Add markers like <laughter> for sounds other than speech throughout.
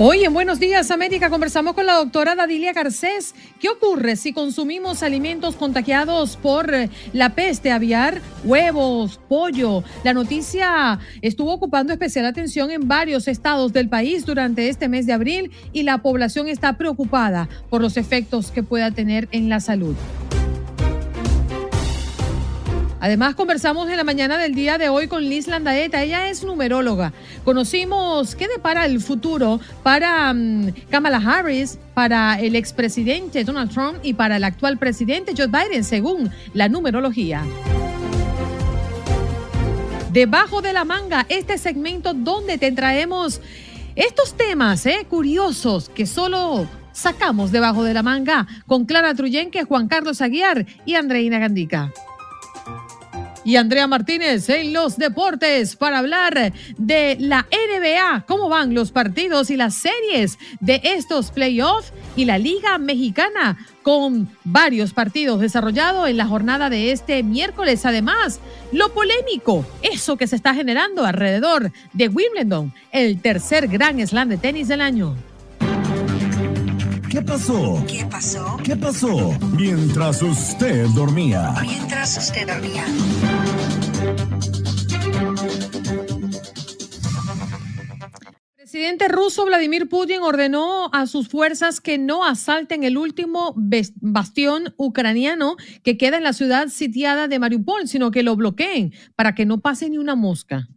Hoy en Buenos Días América conversamos con la doctora Dadilia Garcés. ¿Qué ocurre si consumimos alimentos contagiados por eh, la peste aviar, huevos, pollo? La noticia estuvo ocupando especial atención en varios estados del país durante este mes de abril y la población está preocupada por los efectos que pueda tener en la salud. Además, conversamos en la mañana del día de hoy con Liz Landaeta. Ella es numeróloga. Conocimos qué depara el futuro para mm, Kamala Harris, para el expresidente Donald Trump y para el actual presidente Joe Biden, según la numerología. Debajo de la manga, este segmento donde te traemos estos temas eh, curiosos que solo sacamos debajo de la manga con Clara Truyenque, Juan Carlos Aguiar y Andreina Gandica y Andrea Martínez en los deportes para hablar de la NBA, cómo van los partidos y las series de estos playoffs y la Liga Mexicana con varios partidos desarrollados en la jornada de este miércoles. Además, lo polémico, eso que se está generando alrededor de Wimbledon, el tercer gran slam de tenis del año. ¿Qué pasó? ¿Qué pasó? ¿Qué pasó? Mientras usted dormía. Mientras usted dormía. El presidente ruso Vladimir Putin ordenó a sus fuerzas que no asalten el último bastión ucraniano que queda en la ciudad sitiada de Mariupol, sino que lo bloqueen para que no pase ni una mosca.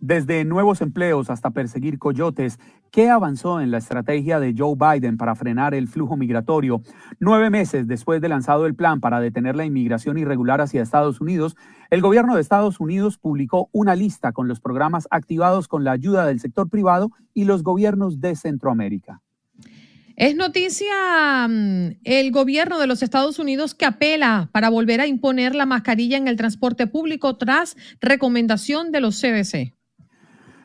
Desde nuevos empleos hasta perseguir coyotes, ¿qué avanzó en la estrategia de Joe Biden para frenar el flujo migratorio? Nueve meses después de lanzado el plan para detener la inmigración irregular hacia Estados Unidos, el gobierno de Estados Unidos publicó una lista con los programas activados con la ayuda del sector privado y los gobiernos de Centroamérica. Es noticia mm, el gobierno de los Estados Unidos que apela para volver a imponer la mascarilla en el transporte público tras recomendación de los CDC.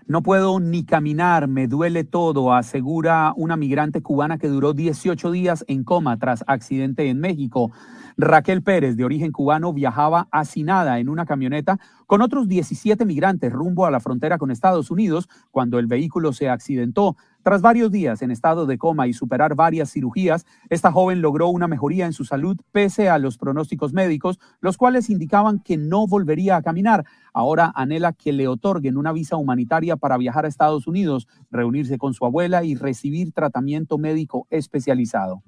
No puedo ni caminar, me duele todo, asegura una migrante cubana que duró 18 días en coma tras accidente en México. Raquel Pérez, de origen cubano, viajaba hacinada en una camioneta con otros 17 migrantes rumbo a la frontera con Estados Unidos cuando el vehículo se accidentó. Tras varios días en estado de coma y superar varias cirugías, esta joven logró una mejoría en su salud pese a los pronósticos médicos, los cuales indicaban que no volvería a caminar. Ahora anhela que le otorguen una visa humanitaria para viajar a Estados Unidos, reunirse con su abuela y recibir tratamiento médico especializado.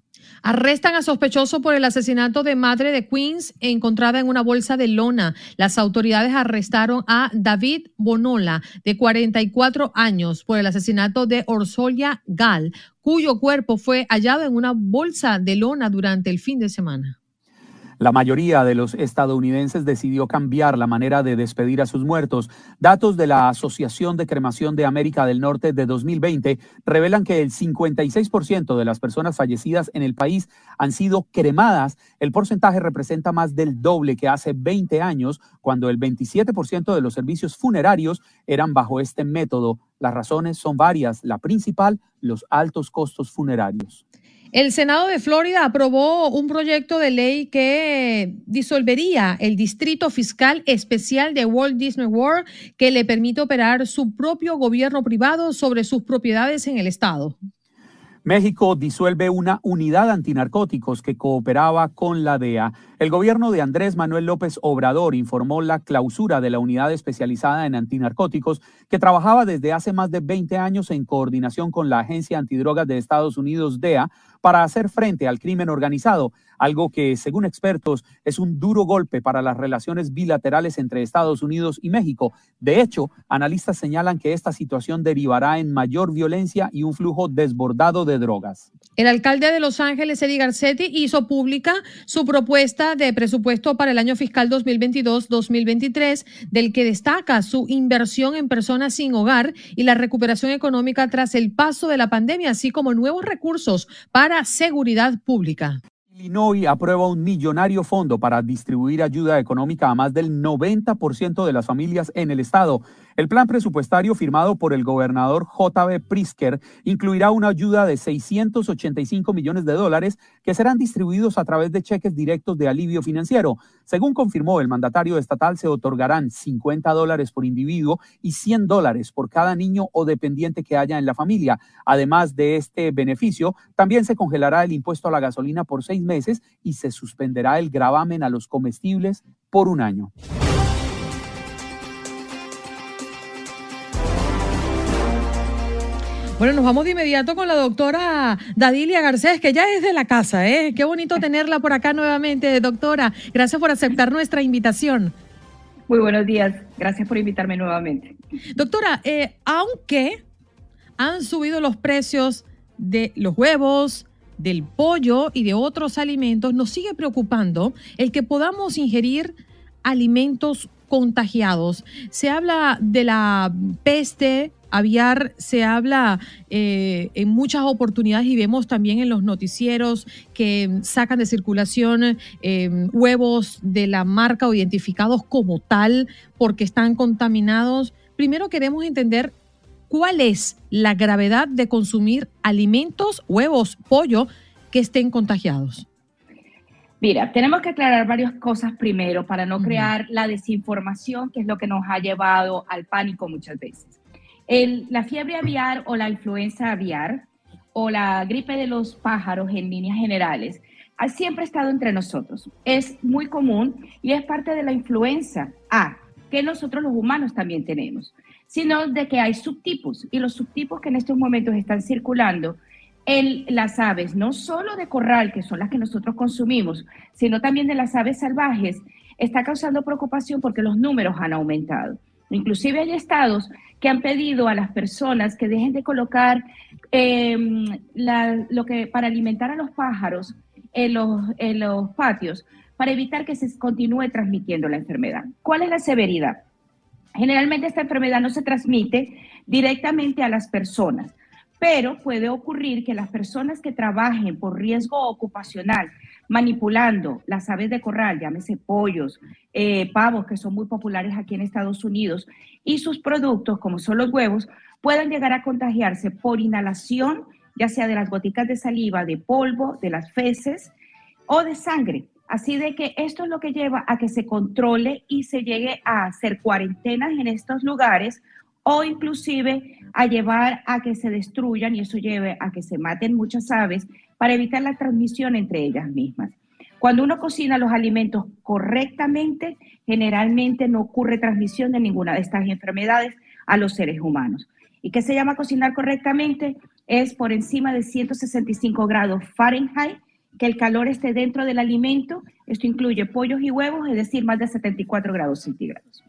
Arrestan a sospechoso por el asesinato de madre de Queens encontrada en una bolsa de lona. Las autoridades arrestaron a David Bonola, de 44 años, por el asesinato de Orsolia Gal, cuyo cuerpo fue hallado en una bolsa de lona durante el fin de semana. La mayoría de los estadounidenses decidió cambiar la manera de despedir a sus muertos. Datos de la Asociación de Cremación de América del Norte de 2020 revelan que el 56% de las personas fallecidas en el país han sido cremadas. El porcentaje representa más del doble que hace 20 años, cuando el 27% de los servicios funerarios eran bajo este método. Las razones son varias. La principal, los altos costos funerarios. El Senado de Florida aprobó un proyecto de ley que disolvería el Distrito Fiscal Especial de Walt Disney World que le permite operar su propio gobierno privado sobre sus propiedades en el estado. México disuelve una unidad antinarcóticos que cooperaba con la DEA. El gobierno de Andrés Manuel López Obrador informó la clausura de la unidad especializada en antinarcóticos que trabajaba desde hace más de 20 años en coordinación con la Agencia Antidrogas de Estados Unidos, DEA, para hacer frente al crimen organizado, algo que, según expertos, es un duro golpe para las relaciones bilaterales entre Estados Unidos y México. De hecho, analistas señalan que esta situación derivará en mayor violencia y un flujo desbordado de drogas. El alcalde de Los Ángeles, Eddie Garcetti, hizo pública su propuesta de presupuesto para el año fiscal 2022-2023, del que destaca su inversión en personas sin hogar y la recuperación económica tras el paso de la pandemia, así como nuevos recursos para seguridad pública. Illinois aprueba un millonario fondo para distribuir ayuda económica a más del 90% de las familias en el estado. El plan presupuestario firmado por el gobernador J.B. Prisker incluirá una ayuda de 685 millones de dólares que serán distribuidos a través de cheques directos de alivio financiero. Según confirmó el mandatario estatal, se otorgarán 50 dólares por individuo y 100 dólares por cada niño o dependiente que haya en la familia. Además de este beneficio, también se congelará el impuesto a la gasolina por seis meses y se suspenderá el gravamen a los comestibles por un año. Bueno, nos vamos de inmediato con la doctora Dadilia Garcés, que ya es de la casa, ¿eh? Qué bonito tenerla por acá nuevamente, doctora. Gracias por aceptar nuestra invitación. Muy buenos días, gracias por invitarme nuevamente. Doctora, eh, aunque han subido los precios de los huevos, del pollo y de otros alimentos, nos sigue preocupando el que podamos ingerir alimentos contagiados. Se habla de la peste aviar se habla eh, en muchas oportunidades y vemos también en los noticieros que sacan de circulación eh, huevos de la marca o identificados como tal porque están contaminados. Primero queremos entender cuál es la gravedad de consumir alimentos, huevos, pollo que estén contagiados. Mira, tenemos que aclarar varias cosas primero para no crear la desinformación que es lo que nos ha llevado al pánico muchas veces la fiebre aviar o la influenza aviar o la gripe de los pájaros en líneas generales ha siempre estado entre nosotros. Es muy común y es parte de la influenza A, que nosotros los humanos también tenemos, sino de que hay subtipos y los subtipos que en estos momentos están circulando en las aves, no solo de corral, que son las que nosotros consumimos, sino también de las aves salvajes, está causando preocupación porque los números han aumentado. Inclusive hay estados que han pedido a las personas que dejen de colocar em, lo que para alimentar a los pájaros en los, en los patios para evitar que se continúe transmitiendo la enfermedad. ¿Cuál es la severidad? Generalmente esta enfermedad no se transmite directamente a las personas, pero puede ocurrir que las personas que trabajen por riesgo ocupacional manipulando las aves de corral, llámese pollos, eh, pavos, que son muy populares aquí en Estados Unidos, y sus productos, como son los huevos, puedan llegar a contagiarse por inhalación, ya sea de las goticas de saliva, de polvo, de las feces o de sangre. Así de que esto es lo que lleva a que se controle y se llegue a hacer cuarentenas en estos lugares o inclusive a llevar a que se destruyan y eso lleve a que se maten muchas aves para evitar la transmisión entre ellas mismas. Cuando uno cocina los alimentos correctamente, generalmente no ocurre transmisión de ninguna de estas enfermedades a los seres humanos. ¿Y qué se llama cocinar correctamente? Es por encima de 165 grados Fahrenheit, que el calor esté dentro del alimento. Esto incluye pollos y huevos, es decir, más de 74 grados centígrados.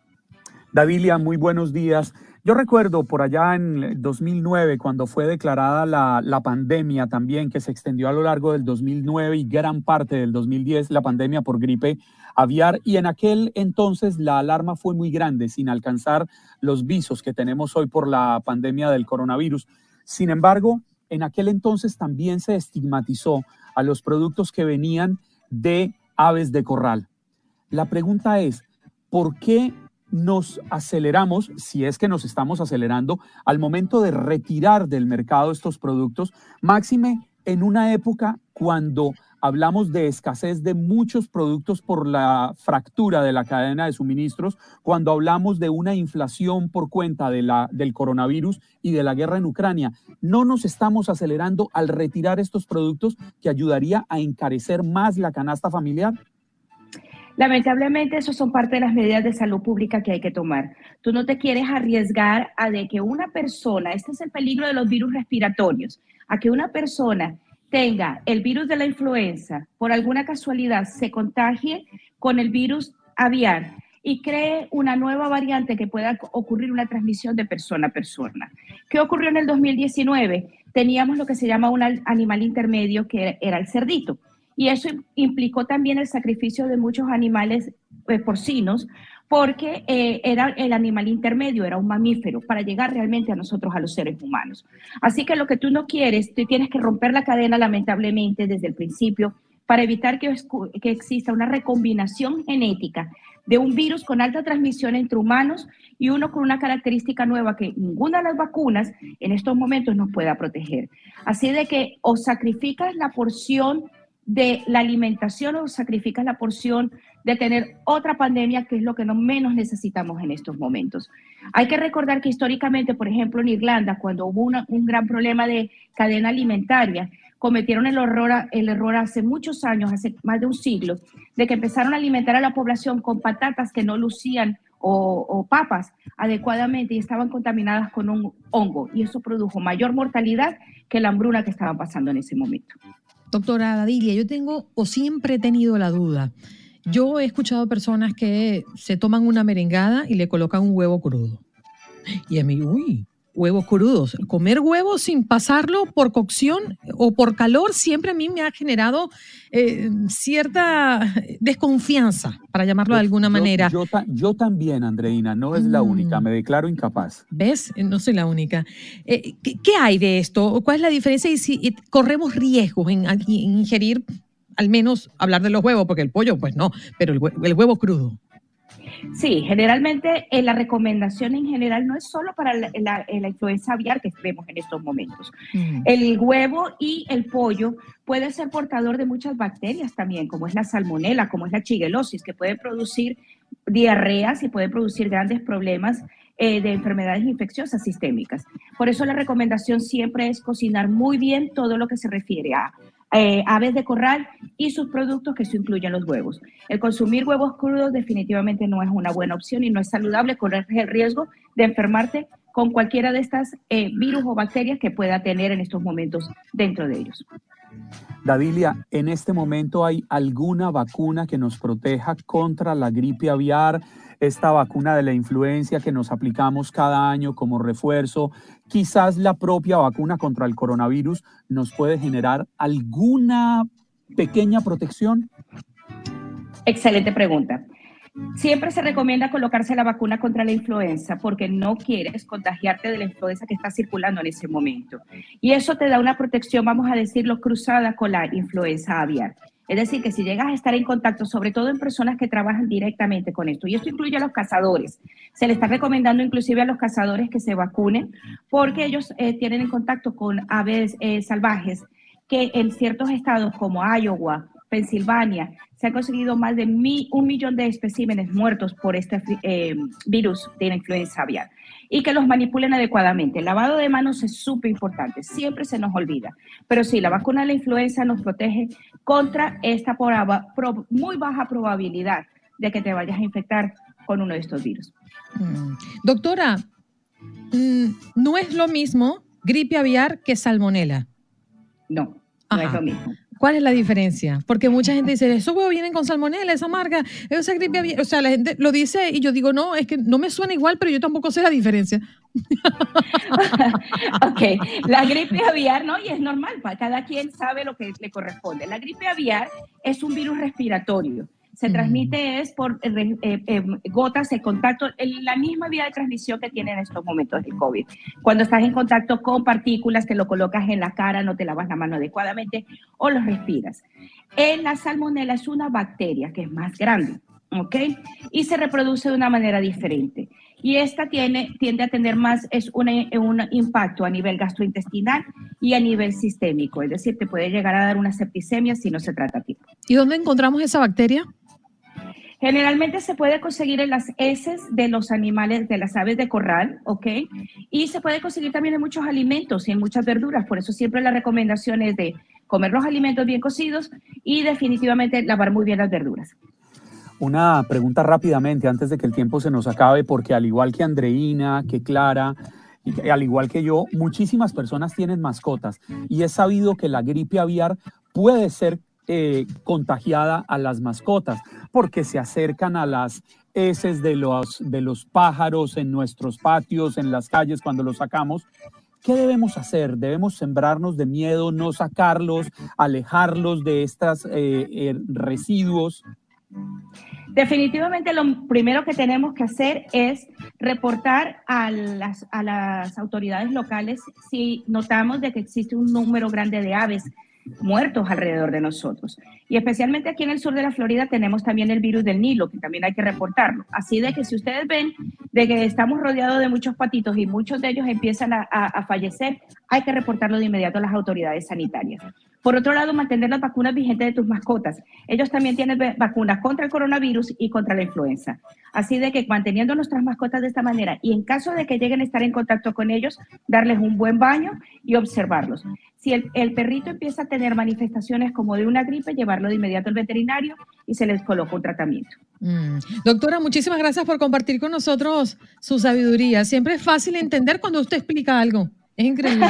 Davilia, muy buenos días. Yo recuerdo por allá en 2009, cuando fue declarada la, pandemia también, que se extendió a lo largo del 2009 y gran parte del 2010, la pandemia por gripe aviar, y en aquel entonces la alarma fue muy grande, sin alcanzar los visos que tenemos hoy por la pandemia del coronavirus. Sin embargo, en aquel entonces también se estigmatizó a los productos que venían de aves de corral. La pregunta es, ¿por qué nos aceleramos, si es que nos estamos acelerando, al momento de retirar del mercado estos productos, máxime en una época cuando hablamos de escasez de muchos productos por la fractura de la cadena de suministros, cuando hablamos de una inflación por cuenta de la, del coronavirus y de la guerra en Ucrania. No nos estamos acelerando al retirar estos productos que ayudaría a encarecer más la canasta familiar. Lamentablemente, eso son parte de las medidas de salud pública que hay que tomar. Tú no te quieres arriesgar a que una persona, este es el peligro de los virus respiratorios, a que una persona tenga el virus de la influenza, por alguna casualidad se contagie con el virus aviar y cree una nueva variante que pueda ocurrir una transmisión de persona a persona. ¿Qué ocurrió en el 2019? Teníamos lo que se llama un animal intermedio que era el cerdito. Y eso implicó también el sacrificio de muchos animales eh, porcinos porque eh, era el animal intermedio, era un mamífero, para llegar realmente a nosotros, a los seres humanos. Así que lo que tú no quieres, tú tienes que romper la cadena lamentablemente desde el principio para evitar que, exista una recombinación genética de un virus con alta transmisión entre humanos y uno con una característica nueva que ninguna de las vacunas en estos momentos nos pueda proteger. Así de que o sacrificas la porción de la alimentación o sacrificas la porción de tener otra pandemia, que es lo que no menos necesitamos en estos momentos. Hay que recordar que históricamente, por ejemplo, en Irlanda, cuando hubo un gran problema de cadena alimentaria, cometieron el error, el error hace muchos años, hace más de un siglo, de que empezaron a alimentar a la población con patatas que no lucían o, papas adecuadamente y estaban contaminadas con un hongo. Y eso produjo mayor mortalidad que la hambruna que estaban pasando en ese momento. Doctora Dadilia, yo tengo o siempre he tenido la duda. Yo he escuchado personas que se toman una merengada y le colocan un huevo crudo. Y a mí, uy, huevos crudos. Comer huevos sin pasarlo por cocción o por calor siempre a mí me ha generado eh, cierta desconfianza, para llamarlo de alguna manera. Yo, también, Andreina, no es la única, mm. me declaro incapaz. ¿Ves? No soy la única. Eh, ¿qué, hay de esto? ¿Cuál es la diferencia y si corremos riesgos en, ingerir, al menos hablar de los huevos, porque el pollo, pues no, pero el huevo crudo? Sí, generalmente eh, la recomendación en general no es solo para la, influenza aviar que vemos en estos momentos. El huevo y el pollo puede ser portador de muchas bacterias también, como es la salmonela, como es la chiguelosis, que puede producir diarreas y puede producir grandes problemas eh, de enfermedades infecciosas sistémicas. Por eso la recomendación siempre es cocinar muy bien todo lo que se refiere a eh, aves de corral y sus productos que se incluyen los huevos. El consumir huevos crudos definitivamente no es una buena opción y no es saludable, correr el riesgo de enfermarte con cualquiera de estas eh, virus o bacterias que pueda tener en estos momentos dentro de ellos. Davilia, ¿en este momento hay alguna vacuna que nos proteja contra la gripe aviar? esta vacuna de la influencia que nos aplicamos cada año como refuerzo, quizás la propia vacuna contra el coronavirus nos puede generar alguna pequeña protección? Excelente pregunta. Siempre se recomienda colocarse la vacuna contra la influenza porque no quieres contagiarte de la influenza que está circulando en ese momento. Y eso te da una protección, vamos a decirlo, cruzada con la influenza aviar. Es decir, que si llegas a estar en contacto, sobre todo en personas que trabajan directamente con esto, y esto incluye a los cazadores, se le está recomendando inclusive a los cazadores que se vacunen porque ellos eh, tienen en contacto con aves eh, salvajes que en ciertos estados como Iowa, Pensilvania, se han conseguido más de un millón de especímenes muertos por este eh, virus de la influenza aviar y que los manipulen adecuadamente. El lavado de manos es súper importante, siempre se nos olvida. Pero sí, la vacuna de la influenza nos protege contra esta muy baja probabilidad de que te vayas a infectar con uno de estos virus. Mm. Doctora, mm, no es lo mismo gripe aviar que salmonela. No, no es lo mismo. ¿Cuál es la diferencia? Porque mucha gente dice, esos huevos vienen con salmonela, esa marca, esa gripe O sea, la gente lo dice y yo digo, no, es que no me suena igual, pero yo tampoco sé la diferencia. <laughs> ok, la gripe aviar, ¿no? Y es normal, cada quien sabe lo que le corresponde. La gripe aviar es un virus respiratorio se transmite es por eh, eh, eh, gotas de contacto, en la misma vía de transmisión que tiene en estos momentos el COVID. Cuando estás en contacto con partículas, te lo colocas en la cara, no te lavas la mano adecuadamente o los respiras. En la salmonela es una bacteria que es más grande, ¿ok? Y se reproduce de una manera diferente. Y esta tiene, tiende a tener más, es un impacto a nivel gastrointestinal y a nivel sistémico. Es decir, te puede llegar a dar una septicemia si no se trata a tiempo. ¿Y dónde encontramos esa bacteria? Generalmente se puede conseguir en las heces de los animales, de las aves de corral, ¿ok? Y se puede conseguir también en muchos alimentos y en muchas verduras. Por eso siempre la recomendación es de comer los alimentos bien cocidos y definitivamente lavar muy bien las verduras. Una pregunta rápidamente antes de que el tiempo se nos acabe, porque al igual que Andreina, que Clara, y al igual que yo, muchísimas personas tienen mascotas y es sabido que la gripe aviar puede ser eh, contagiada a las mascotas porque se acercan a las heces de los, de los pájaros en nuestros patios, en las calles cuando los sacamos. ¿Qué debemos hacer? ¿Debemos sembrarnos de miedo, no sacarlos, alejarlos de estos eh, eh, residuos? Definitivamente lo primero que tenemos que hacer es reportar a las, a las autoridades locales si notamos de que existe un número grande de aves muertos alrededor de nosotros. Y especialmente aquí en el sur de la Florida tenemos también el virus del Nilo, que también hay que reportarlo. Así de que si ustedes ven de que estamos rodeados de muchos patitos y muchos de ellos empiezan a, a fallecer, hay que reportarlo de inmediato a las autoridades sanitarias. Por otro lado, mantener las vacunas vigentes de tus mascotas. Ellos también tienen vacunas contra el coronavirus y contra la influenza. Así de que manteniendo nuestras mascotas de esta manera y en caso de que lleguen a estar en contacto con ellos, darles un buen baño y observarlos. Si el, perrito empieza a tener manifestaciones como de una gripe, llevarlo de inmediato al veterinario y se les coloca un tratamiento. Mm. Doctora, muchísimas gracias por compartir con nosotros su sabiduría. Siempre es fácil entender cuando usted explica algo. Es increíble.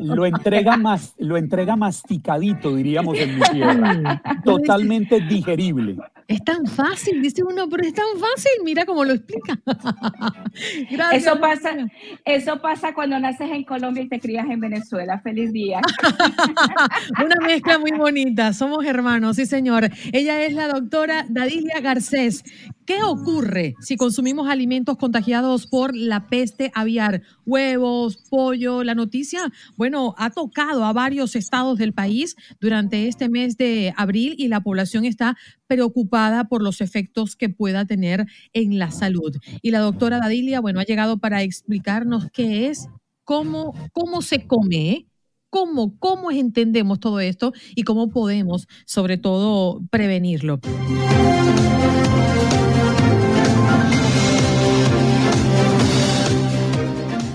Lo entrega, <laughs> más, lo entrega masticadito, diríamos en mi tierra. Totalmente digerible. Es tan fácil, dice uno, pero es tan fácil. Mira cómo lo explica. <laughs> Gracias, eso pasa, eso pasa cuando naces en Colombia y te crías en Venezuela. Feliz día. <laughs> Una mezcla muy bonita. Somos hermanos, sí, señor. Ella es la doctora Dadilia Garcés. ¿Qué ocurre si consumimos alimentos contagiados por la peste aviar? Huevos, pollo. La noticia, bueno, ha tocado a varios estados del país durante este mes de abril y la población está preocupada por los efectos que pueda tener en la salud. Y la doctora Dadilia, bueno, ha llegado para explicarnos qué es, cómo, cómo se come, cómo, cómo entendemos todo esto y cómo podemos, sobre todo, prevenirlo.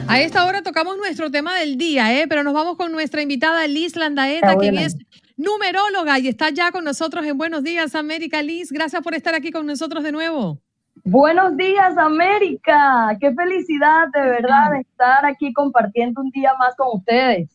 A esta hora tocamos nuestro tema del día, ¿eh? pero nos vamos con nuestra invitada Liz Landaeta, quien es numeróloga y está ya con nosotros en Buenos Días América. Liz, gracias por estar aquí con nosotros de nuevo. Buenos días América, qué felicidad de verdad de estar aquí compartiendo un día más con ustedes.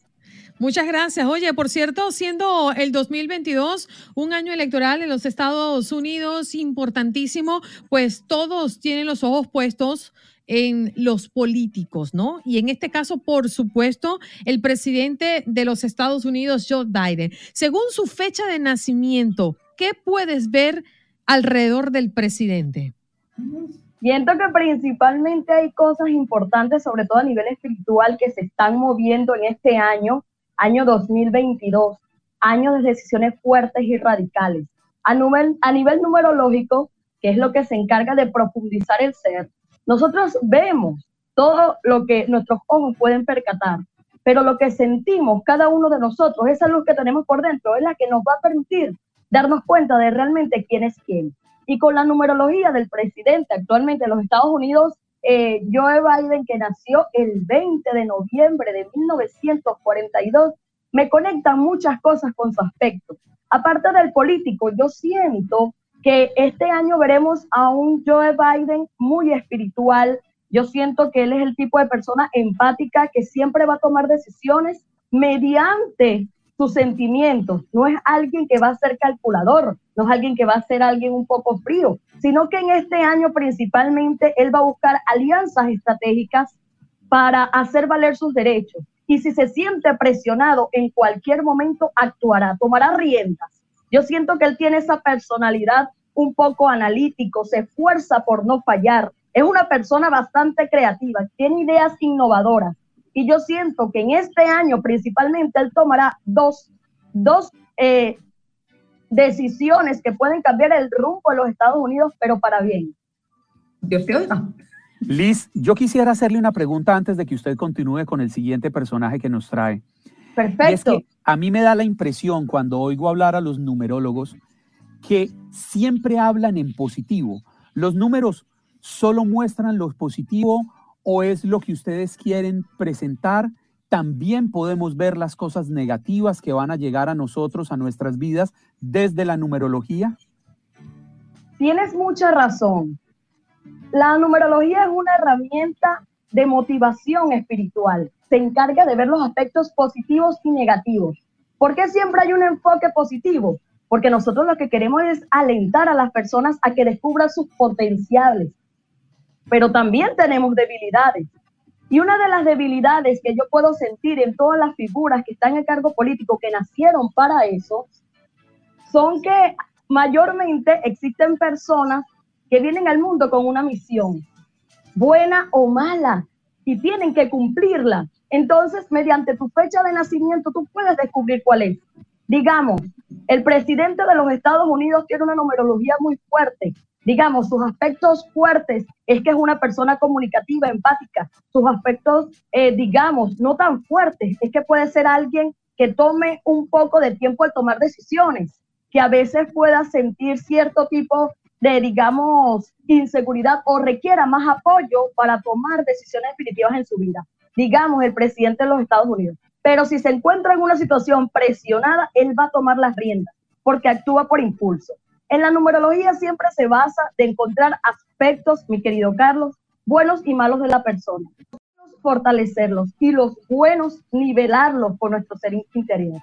Muchas gracias. Oye, por cierto, siendo el 2022 un año electoral en los Estados Unidos importantísimo, pues todos tienen los ojos puestos en los políticos, ¿no? Y en este caso, por supuesto, el presidente de los Estados Unidos, Joe Biden. Según su fecha de nacimiento, ¿qué puedes ver alrededor del presidente? Siento que principalmente hay cosas importantes, sobre todo a nivel espiritual, que se están moviendo en este año, año 2022, año de decisiones fuertes y radicales. A nivel, a nivel numerológico, que es lo que se encarga de profundizar el ser, nosotros vemos todo lo que nuestros ojos pueden percatar, pero lo que sentimos cada uno de nosotros, esa luz que tenemos por dentro, es la que nos va a permitir darnos cuenta de realmente quién es quién. Y con la numerología del presidente actualmente de los Estados Unidos, eh, Joe Biden, que nació el 20 de noviembre de 1942, me conectan muchas cosas con su aspecto. Aparte del político, yo siento que este año veremos a un Joe Biden muy espiritual. Yo siento que él es el tipo de persona empática que siempre va a tomar decisiones mediante sus sentimientos. No es alguien que va a ser calculador, no es alguien que va a ser alguien un poco frío, sino que en este año principalmente él va a buscar alianzas estratégicas para hacer valer sus derechos. Y si se siente presionado en cualquier momento, actuará, tomará riendas yo siento que él tiene esa personalidad un poco analítico, se esfuerza por no fallar. Es una persona bastante creativa, tiene ideas innovadoras. Y yo siento que en este año principalmente él tomará dos, dos eh, decisiones que pueden cambiar el rumbo de los Estados Unidos, pero para bien. Dios te oiga. Liz, yo quisiera hacerle una pregunta antes de que usted continúe con el siguiente personaje que nos trae. Perfecto. A mí me da la impresión cuando oigo hablar a los numerólogos que siempre hablan en positivo. Los números solo muestran lo positivo o es lo que ustedes quieren presentar. También podemos ver las cosas negativas que van a llegar a nosotros, a nuestras vidas, desde la numerología. Tienes mucha razón. La numerología es una herramienta de motivación espiritual. Se encarga de ver los aspectos positivos y negativos. ¿Por qué siempre hay un enfoque positivo? Porque nosotros lo que queremos es alentar a las personas a que descubran sus potenciales. Pero también tenemos debilidades. Y una de las debilidades que yo puedo sentir en todas las figuras que están en cargo político, que nacieron para eso, son que mayormente existen personas que vienen al mundo con una misión, buena o mala, y tienen que cumplirla. Entonces, mediante tu fecha de nacimiento, tú puedes descubrir cuál es. Digamos, el presidente de los Estados Unidos tiene una numerología muy fuerte. Digamos, sus aspectos fuertes es que es una persona comunicativa, empática. Sus aspectos, eh, digamos, no tan fuertes es que puede ser alguien que tome un poco de tiempo de tomar decisiones, que a veces pueda sentir cierto tipo de, digamos, inseguridad o requiera más apoyo para tomar decisiones definitivas en su vida. Digamos, el presidente de los Estados Unidos. Pero si se encuentra en una situación presionada, él va a tomar las riendas porque actúa por impulso. En la numerología siempre se basa de encontrar aspectos, mi querido Carlos, buenos y malos de la persona. Fortalecerlos y los buenos nivelarlos por nuestro ser interior.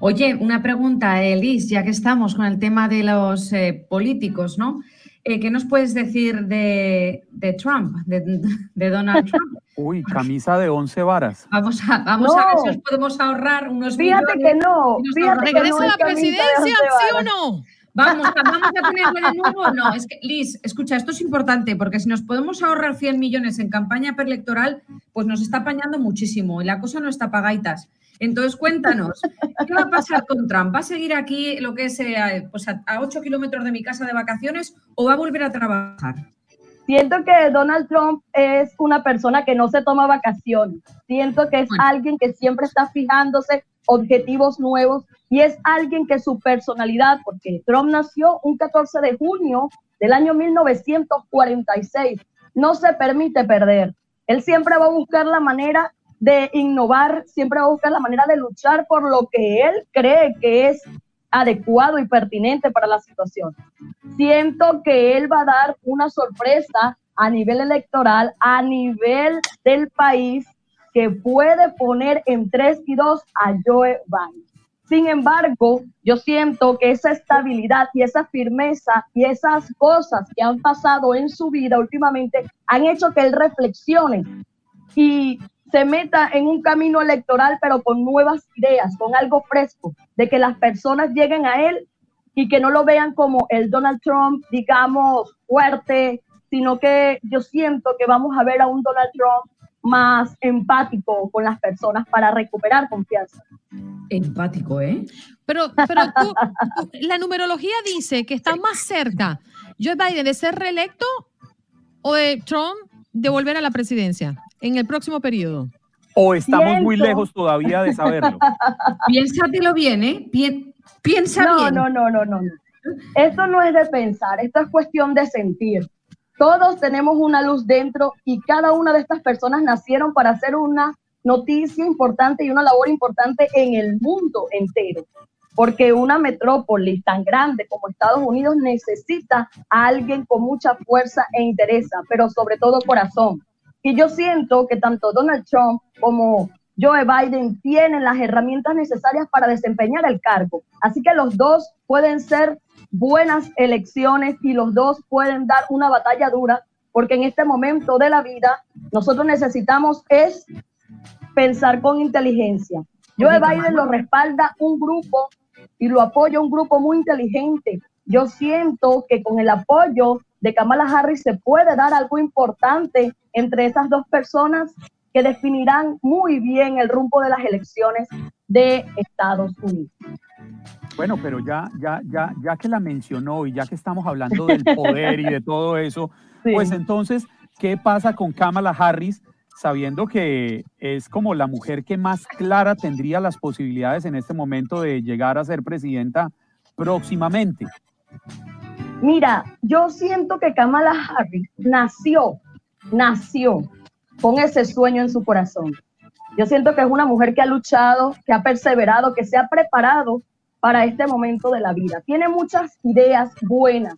Oye, una pregunta, Elis, ya que estamos con el tema de los eh, políticos, ¿no? Eh, ¿Qué nos puedes decir de, Trump, de, Donald Trump? Uy, camisa de once varas. Vamos a, vamos a ver si nos podemos ahorrar unos Fíjate que no. Fíjate que no a la presidencia, ¿sí o no? Vamos, vamos a tenerlo de nuevo. No, es que, Liz, escucha, esto es importante porque si nos podemos ahorrar 100 millones en campaña preelectoral, pues nos está apañando muchísimo y la cosa no está pagaitas. Entonces, cuéntanos, ¿qué va a pasar con Trump? ¿Va a seguir aquí lo que es eh, pues a, 8 kilómetros de mi casa de vacaciones o va a volver a trabajar? Siento que Donald Trump es una persona que no se toma vacaciones. Siento que es alguien que siempre está fijándose objetivos nuevos y es alguien que su personalidad, porque Trump nació un 14 de junio del año 1946, no se permite perder. Él siempre va a buscar la manera de innovar, siempre va a buscar la manera de luchar por lo que él cree que es adecuado y pertinente para la situación. Siento que él va a dar una sorpresa a nivel electoral, a nivel del país, que puede poner en 3 y 2 a Joe Biden. Sin embargo, yo siento que esa estabilidad y esa firmeza y esas cosas que han pasado en su vida últimamente han hecho que él reflexione y se meta en un camino electoral, pero con nuevas ideas, con algo fresco, de que las personas lleguen a él y que no lo vean como el Donald Trump, digamos, fuerte, sino que yo siento que vamos a ver a un Donald Trump más empático con las personas para recuperar confianza. Empático, ¿eh? Pero, pero tú, la numerología dice que está más cerca Joe Biden de ser reelecto o de Trump de volver a la presidencia en el próximo periodo? ¿O estamos muy lejos todavía de saberlo? <laughs> Piénsatelo bien, ¿eh? piensa bien. No, no, no, no, no. Esto no es de pensar, esto es cuestión de sentir. Todos tenemos una luz dentro y cada una de estas personas nacieron para hacer una noticia importante y una labor importante en el mundo entero. Porque una metrópoli tan grande como Estados Unidos necesita a alguien con mucha fuerza e interés, pero sobre todo corazón. Y yo siento que tanto Donald Trump como Joe Biden tienen las herramientas necesarias para desempeñar el cargo. Así que los dos pueden ser buenas elecciones y los dos pueden dar una batalla dura, porque en este momento de la vida nosotros necesitamos es pensar con inteligencia. Joe Biden lo respalda un grupo y lo apoya un grupo muy inteligente. Yo siento que con el apoyo de Kamala Harris se puede dar algo importante entre esas dos personas que definirán muy bien el rumbo de las elecciones de Estados Unidos. Bueno, pero ya, ya, ya, ya que la mencionó y ya que estamos hablando del poder y de todo eso, <laughs> pues entonces, ¿qué pasa con Kamala Harris? sabiendo que es como la mujer que más clara tendría las posibilidades en este momento de llegar a ser presidenta próximamente. Mira, yo siento que Kamala Harris nació, nació con ese sueño en su corazón. Yo siento que es una mujer que ha luchado, que ha perseverado, que se ha preparado para este momento de la vida. Tiene muchas ideas buenas,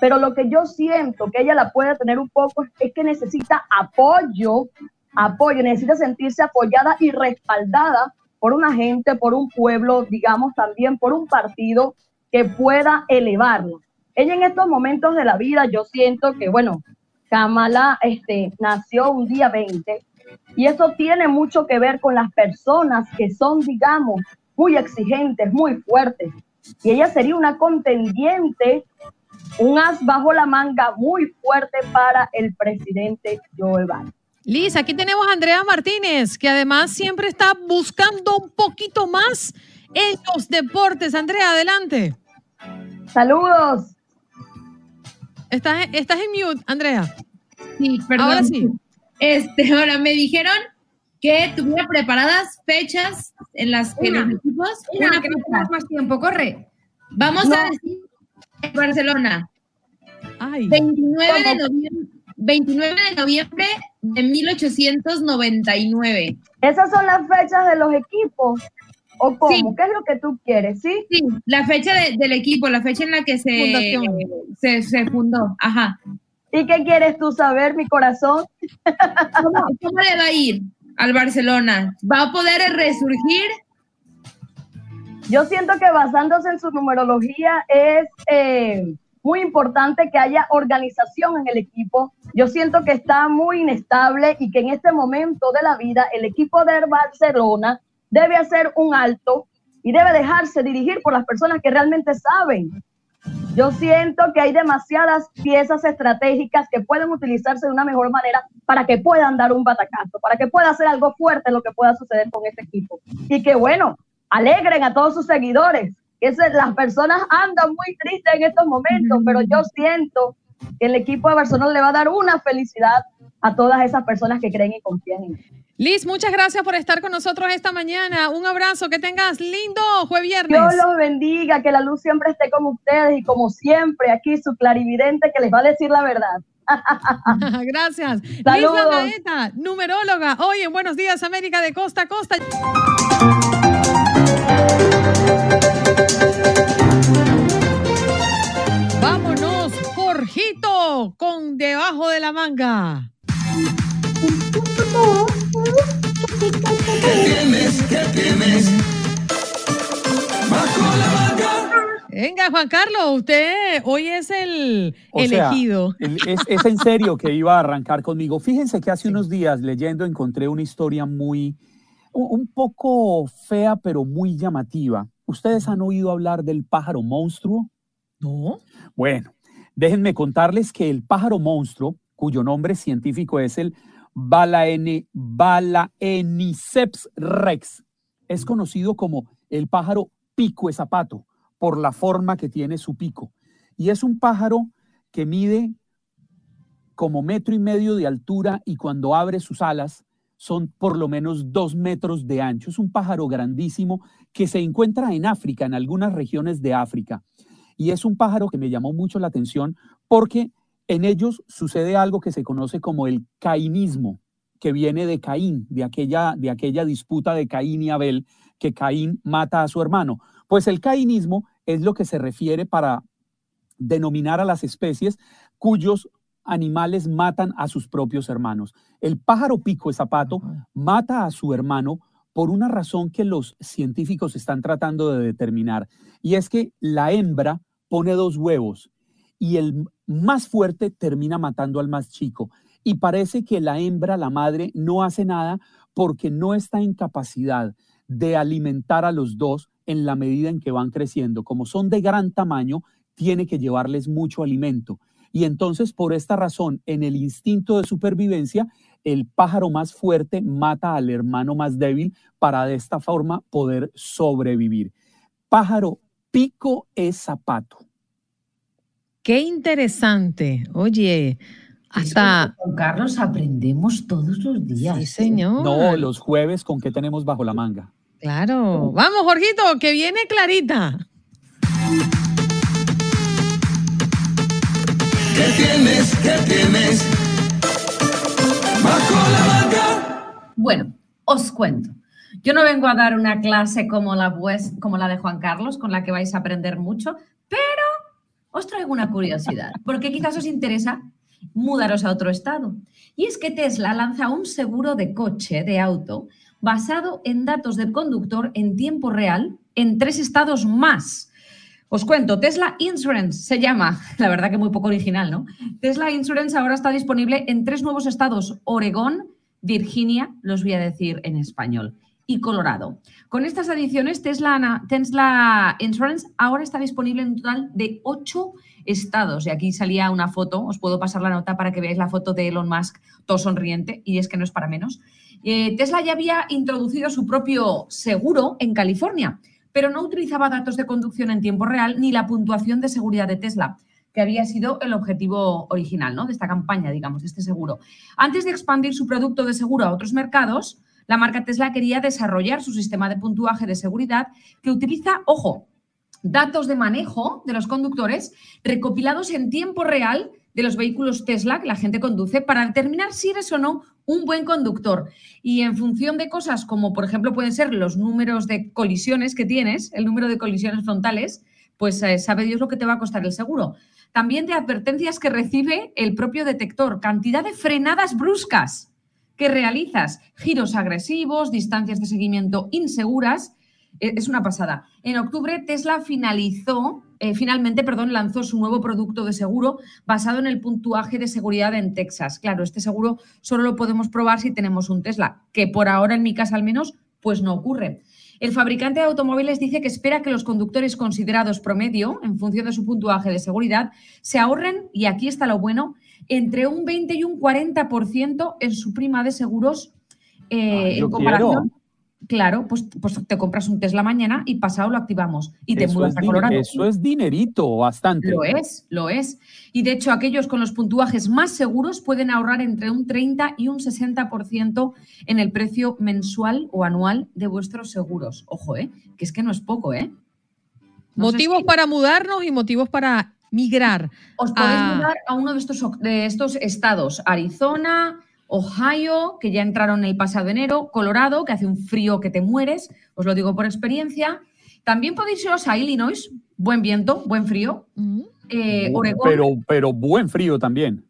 pero lo que yo siento que ella la puede tener un poco es que necesita apoyo, apoyo, necesita sentirse apoyada y respaldada por una gente, por un pueblo, digamos también por un partido que pueda elevarla. Ella en estos momentos de la vida, yo siento que, bueno, Kamala este, nació un día 20 y eso tiene mucho que ver con las personas que son, digamos, muy exigentes, muy fuertes. Y ella sería una contendiente, un as bajo la manga muy fuerte para el presidente Joe Biden. Liz, aquí tenemos a Andrea Martínez, que además siempre está buscando un poquito más en los deportes. Andrea, adelante. Saludos. Estás, estás en mute, Andrea. Sí, perdón. Ahora sí. Este, ahora me dijeron que tuviera preparadas fechas en las que Una. los equipos. Una, una que no tenemos más tiempo, corre. Vamos No. a decir Barcelona, Ay, 29 de noviembre. 29 de noviembre de 1899. Esas son las fechas de los equipos. ¿O cómo? Sí. ¿Qué es lo que tú quieres? ¿Sí? Sí, la fecha de- del equipo, la fecha en la que se, Fundación. se, se fundó. Ajá. ¿Y qué quieres tú saber, mi corazón? ¿Cómo, cómo le va a ir al Barcelona? ¿Va a poder resurgir? Yo siento que basándose en su numerología es eh, muy importante que haya organización en el equipo. Yo siento que está muy inestable y que en este momento de la vida el equipo de Barcelona debe hacer un alto y debe dejarse dirigir por las personas que realmente saben. Yo siento que hay demasiadas piezas estratégicas que pueden utilizarse de una mejor manera para que puedan dar un batacazo, para que pueda hacer algo fuerte lo que pueda suceder con este equipo. Y que bueno, alegren a todos sus seguidores. Que las personas andan muy tristes en estos momentos, pero yo siento que el equipo de Barcelona le va a dar una felicidad a todas esas personas que creen y confían en él. Liz, muchas gracias por estar con nosotros esta mañana. Un abrazo, que tengas lindo jueves viernes. Dios los bendiga, que la luz siempre esté con ustedes y como siempre aquí su clarividente que les va a decir la verdad. <laughs> Gracias. Liz Saludos. Landaeta, numeróloga, hoy en Buenos Días América de Costa a Costa. Vámonos, Jorgito, con debajo de la manga. Venga, Juan Carlos, usted hoy es el O elegido. el- es, es en serio que iba a arrancar conmigo. Fíjense que hace unos días leyendo encontré una historia muy, un poco fea, pero muy llamativa. ¿Ustedes han oído hablar del pájaro monstruo? no. Bueno, déjenme contarles que el pájaro monstruo, cuyo nombre científico es el Balaene, Balaeniceps rex, es conocido como el pájaro pico de zapato por la forma que tiene su pico. Y es un pájaro que mide como metro y medio de altura y cuando abre sus alas son por lo menos dos metros de ancho. Es un pájaro grandísimo que se encuentra en África, en algunas regiones de África. Y es un pájaro que me llamó mucho la atención porque en ellos sucede algo que se conoce como el cainismo, que viene de Caín, de aquella, de aquella disputa de Caín y Abel, que Caín mata a su hermano. Pues el cainismo es lo que se refiere para denominar a las especies cuyos animales matan a sus propios hermanos. El pájaro pico de zapato mata a su hermano por una razón que los científicos están tratando de determinar, y es que la hembra pone dos huevos y el más fuerte termina matando al más chico. Y parece que la hembra, la madre, no hace nada porque no está en capacidad de alimentar a los dos en la medida en que van creciendo. Como son de gran tamaño, tiene que llevarles mucho alimento. Y entonces, por esta razón, en el instinto de supervivencia, el pájaro más fuerte mata al hermano más débil para de esta forma poder sobrevivir. Pájaro pico es zapato. Qué interesante. Oye, hasta... Con Carlos aprendemos todos los días. Sí, señor. No, los jueves con qué tenemos bajo la manga. Claro. Vamos, Jorgito, que viene clarita. ¿Qué tienes? ¿Qué tienes? Bajo la manga. Bueno, os cuento. Yo no vengo a dar una clase como la, como la de Juan Carlos, con la que vais a aprender mucho, pero os traigo una curiosidad, porque quizás os interesa mudaros a otro estado. Y es que Tesla lanza un seguro de coche, de auto, basado en datos del conductor en tiempo real en tres estados más. Os cuento, Tesla Insurance se llama, <laughs> la verdad que muy poco original, ¿no? Tesla Insurance ahora está disponible en tres nuevos estados, Oregón, Virginia, los voy a decir en español, y Colorado. Con estas adiciones, Tesla, Insurance ahora está disponible en un total de ocho estados. Y aquí salía una foto, os puedo pasar la nota para que veáis la foto de Elon Musk, todo sonriente, y es que no es para menos. Eh, Tesla ya había introducido su propio seguro en California, pero no utilizaba datos de conducción en tiempo real ni la puntuación de seguridad de Tesla que había sido el objetivo original ¿no? de esta campaña, digamos, de este seguro. Antes de expandir su producto de seguro a otros mercados, la marca Tesla quería desarrollar su sistema de puntuaje de seguridad que utiliza, ojo, datos de manejo de los conductores recopilados en tiempo real de los vehículos Tesla que la gente conduce para determinar si eres o no un buen conductor. Y en función de cosas como, por ejemplo, pueden ser los números de colisiones que tienes, el número de colisiones frontales, pues eh, sabe Dios lo que te va a costar el seguro. También de advertencias que recibe el propio detector, cantidad de frenadas bruscas que realizas, giros agresivos, distancias de seguimiento inseguras. E, es una pasada. En octubre, Tesla finalizó, eh, finalmente, perdón, lanzó su nuevo producto de seguro basado en el puntuaje de seguridad en Texas. Claro, este seguro solo lo podemos probar si tenemos un Tesla, que por ahora, en mi casa al menos, pues no ocurre. El fabricante de automóviles dice que espera que los conductores considerados promedio, en función de su puntuaje de seguridad, se ahorren, y aquí está lo bueno, entre un 20 y un 40% en su prima de seguros eh, en comparación. Claro, pues, pues, te compras un Tesla mañana y pasado lo activamos y te mudas a Colorado. Eso es dinerito, bastante. Lo es, lo es. Y de hecho, aquellos con los puntuajes más seguros pueden ahorrar entre un 30 y un 60% en el precio mensual o anual de vuestros seguros. Ojo, ¿eh? Que es que no es poco, ¿eh? motivos para mudarnos y motivos para migrar. Os podéis mudar a uno de estos, de estos estados, Arizona, Ohio, que ya entraron el pasado enero, Colorado, que hace un frío que te mueres, os lo digo por experiencia. También podéis iros a Illinois, buen viento, buen frío. Eh, Oregón. Pero, pero buen frío también.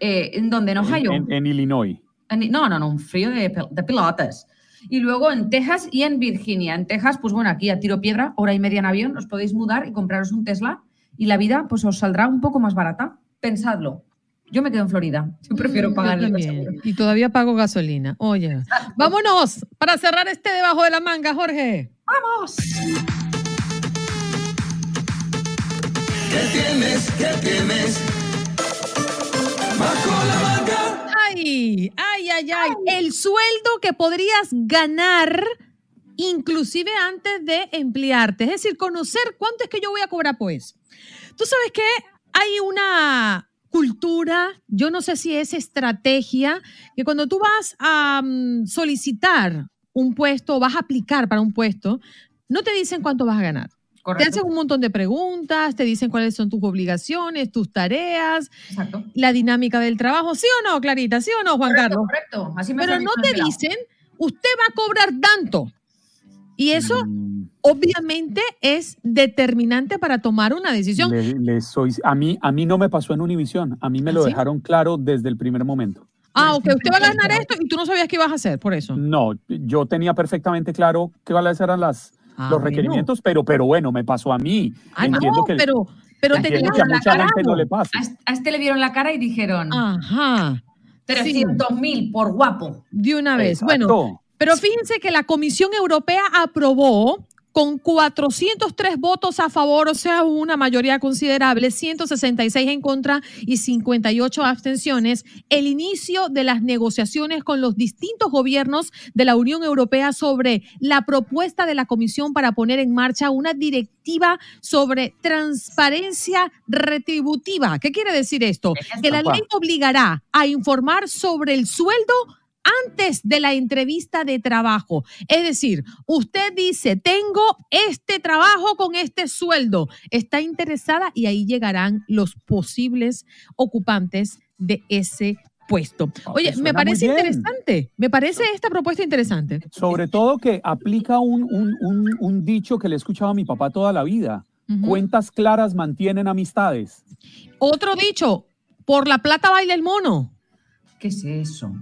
Eh, ¿En dónde? ¿En Ohio? En, Illinois. no, no, no, un frío de, de pilotas. Y luego en Texas y en Virginia. En Texas, pues bueno, aquí a tiro piedra, hora y media en avión, os podéis mudar y compraros un Tesla y la vida pues os saldrá un poco más barata. Pensadlo. Yo me quedo en Florida. Yo prefiero mm, pagar el Y todavía pago gasolina. Oye, vámonos para cerrar este debajo de la manga, Jorge. ¡Vamos! ¿Qué tienes? ¿Qué tienes? Bajo la manga. Ay, ay, ay, ay. El sueldo que podrías ganar inclusive antes de emplearte. Es decir, conocer cuánto es que yo voy a cobrar, pues. Tú sabes que hay una cultura, yo no sé si es estrategia, que cuando tú vas a mm, solicitar un puesto, vas a aplicar para un puesto, no te dicen cuánto vas a ganar. Te hacen un montón de preguntas, te dicen cuáles son tus obligaciones, tus tareas, la dinámica del trabajo. ¿Sí o no, Clarita? ¿Sí o no, Juan Carlos? Correcto, Pero no te dicen, usted va a cobrar tanto. Y eso mm. obviamente es determinante para tomar una decisión. soy, a, mí, a mí no me pasó en Univisión, a mí me lo ¿Ah, dejaron claro desde el primer momento. Ah, ok, usted va a ganar esto y tú no sabías qué ibas a hacer, por eso. No, yo tenía perfectamente claro cuáles eran las, ah, los requerimientos, pero, pero bueno, me pasó a mí. Ah, Entiendo no, que, pero, pero te que a mucha gente no le pasa. A este le vieron la cara y dijeron, ajá. 300 mil por guapo. De una vez. Bueno, pero fíjense que la Comisión Europea aprobó con 403 votos a favor, o sea, una mayoría considerable, 166 en contra y 58 abstenciones, el inicio de las negociaciones con los distintos gobiernos de la Unión Europea sobre la propuesta de la Comisión para poner en marcha una directiva sobre transparencia retributiva. ¿Qué quiere decir esto? Que la ley obligará a informar sobre el sueldo antes de la entrevista de trabajo. Es decir, usted dice, tengo este trabajo con este sueldo, está interesada y ahí llegarán los posibles ocupantes de ese puesto. Oye, me parece interesante, me parece esta propuesta interesante. Sobre todo que aplica un, un, dicho que le he escuchado a mi papá toda la vida. Cuentas claras mantienen amistades. Otro dicho, por la plata baila el mono. ¿Qué es eso?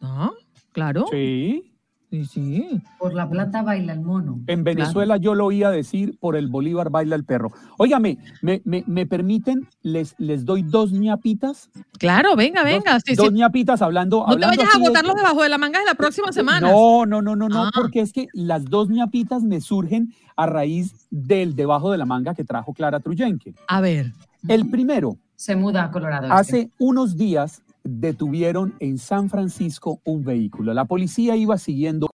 Ah, claro. Sí. Sí, sí. Por la plata baila el mono. En Venezuela yo lo oía decir, por el Bolívar baila el perro. Óigame, ¿me, me, me permiten? Les, les doy dos ñapitas. Claro, venga, venga. Dos, Sí, dos sí. ñapitas hablando. No te vayas a así de- botarlos debajo de la manga de la próxima semana. No, no, no, no, no, Ah. porque es que las dos ñapitas me surgen a raíz del debajo de la manga que trajo Clara Truyenque. A ver. El primero, Se muda a Colorado. este. hace unos días detuvieron en San Francisco un vehículo. La policía iba siguiendo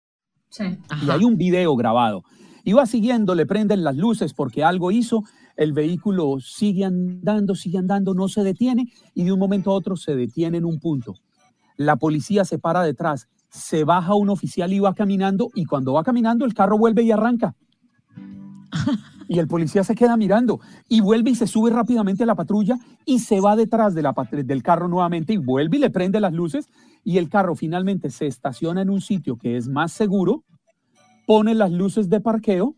Sí. y hay un video grabado. Iba siguiendo, le prenden las luces porque algo hizo, el vehículo sigue andando, sigue andando, no se detiene y de un momento a otro se detiene en un punto. La policía se para detrás, se baja un oficial y va caminando y cuando va caminando el carro vuelve y arranca. <laughs> Y el policía se queda mirando y vuelve y se sube rápidamente a la patrulla y se va detrás de la pat- del carro nuevamente y vuelve y le prende las luces y el carro finalmente se estaciona en un sitio que es más seguro, pone las luces de parqueo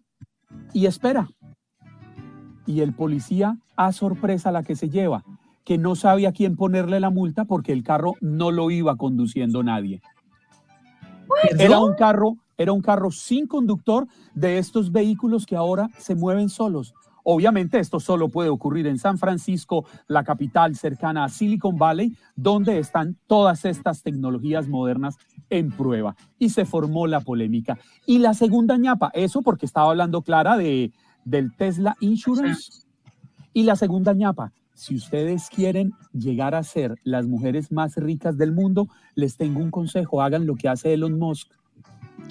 y espera. Y el policía, a sorpresa la que se lleva, que no sabe a quién ponerle la multa porque el carro no lo iba conduciendo nadie. Era un carro, era un carro sin conductor de estos vehículos que ahora se mueven solos. Obviamente esto solo puede ocurrir en San Francisco, la capital cercana a Silicon Valley, donde están todas estas tecnologías modernas en prueba. Y se formó la polémica. Y la segunda ñapa, eso porque estaba hablando Clara de, del Tesla Insurance. Y la segunda ñapa, si ustedes quieren llegar a ser las mujeres más ricas del mundo, les tengo un consejo, hagan lo que hace Elon Musk.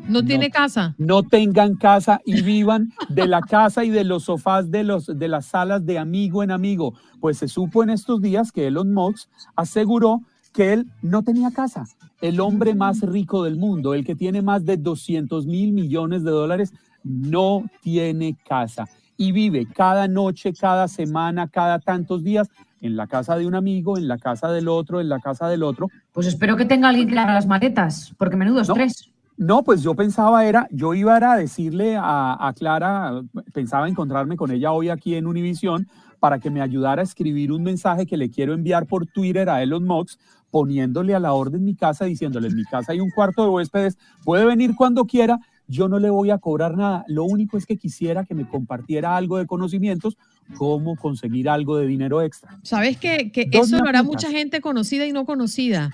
No tiene casa. No tengan casa y vivan de la casa y de los sofás de, los, de las salas de amigo en amigo. Pues se supo en estos días que Elon Musk aseguró que él no tenía casa. El hombre más rico del mundo, el que tiene más de 200 mil millones de dólares, no tiene casa y vive cada noche, cada semana, cada tantos días en la casa de un amigo, en la casa del otro, en la casa del otro. Pues espero que tenga alguien que le haga las maletas, porque menudo estrés. No, pues yo pensaba era, yo iba a decirle a, a Clara, pensaba encontrarme con ella hoy aquí en Univisión para que me ayudara a escribir un mensaje que le quiero enviar por Twitter a Elon Musk, poniéndole a la orden mi casa, diciéndole, en mi casa hay un cuarto de huéspedes, puede venir cuando quiera, yo no le voy a cobrar nada, lo único es que quisiera que me compartiera algo de conocimientos, cómo conseguir algo de dinero extra. ¿Sabes que, eso lo hará mucha gente conocida y no conocida?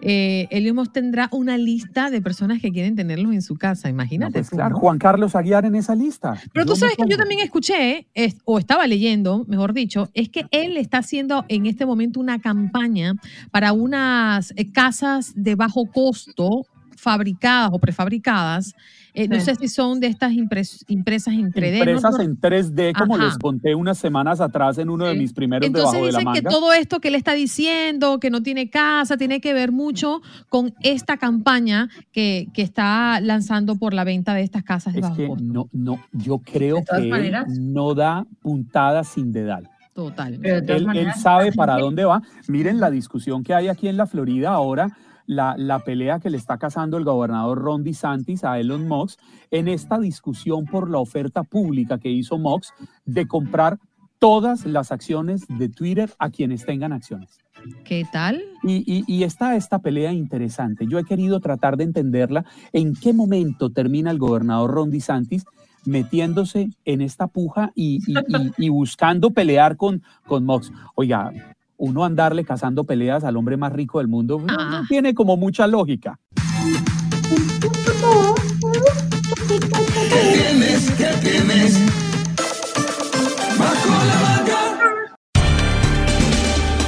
Eh, Elon Musk tendrá una lista de personas que quieren tenerlos en su casa, imagínate. Pues tú, claro, ¿no? Juan Carlos Aguiar en esa lista. Pero Yo tú sabes que yo también escuché, es- o estaba leyendo, mejor dicho, es que él está haciendo en este momento una campaña para unas eh, casas de bajo costo fabricadas o prefabricadas. Eh, No Sí. sé si son de estas impres- impresas en 3D. ¿no? Empresas No- en 3D, como Ajá. les conté unas semanas atrás en uno de mis primeros Entonces debajo de la dicen manga. que todo esto que él está diciendo, que no tiene casa, tiene que ver mucho con esta campaña que, que está lanzando por la venta de estas casas de es bajo que costo. no, no, yo creo que él maneras. no da puntadas sin dedal. Total. Pero de todas Él, él maneras, sabe la para dónde va. Miren la discusión que hay aquí en la Florida ahora, la, la pelea que le está casando el gobernador Ron DeSantis a Elon Musk en esta discusión por la oferta pública que hizo Musk de comprar todas las acciones de Twitter a quienes tengan acciones. ¿Qué tal? Y, y- y está esta pelea interesante. Yo he querido tratar de entenderla. ¿En qué momento termina el gobernador Ron DeSantis metiéndose en esta puja y, y- y- y buscando pelear con, con Mox? Oiga, uno andarle cazando peleas al hombre más rico del mundo no- no Ah. tiene como mucha lógica. ¿Qué tienes? ¿Qué tienes?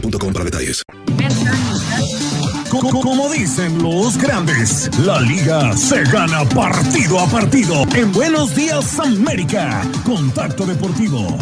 boostmobile.com para detalles. Co- Como dicen los grandes, la liga se gana partido a partido. En Buenos Días América, Contacto Deportivo.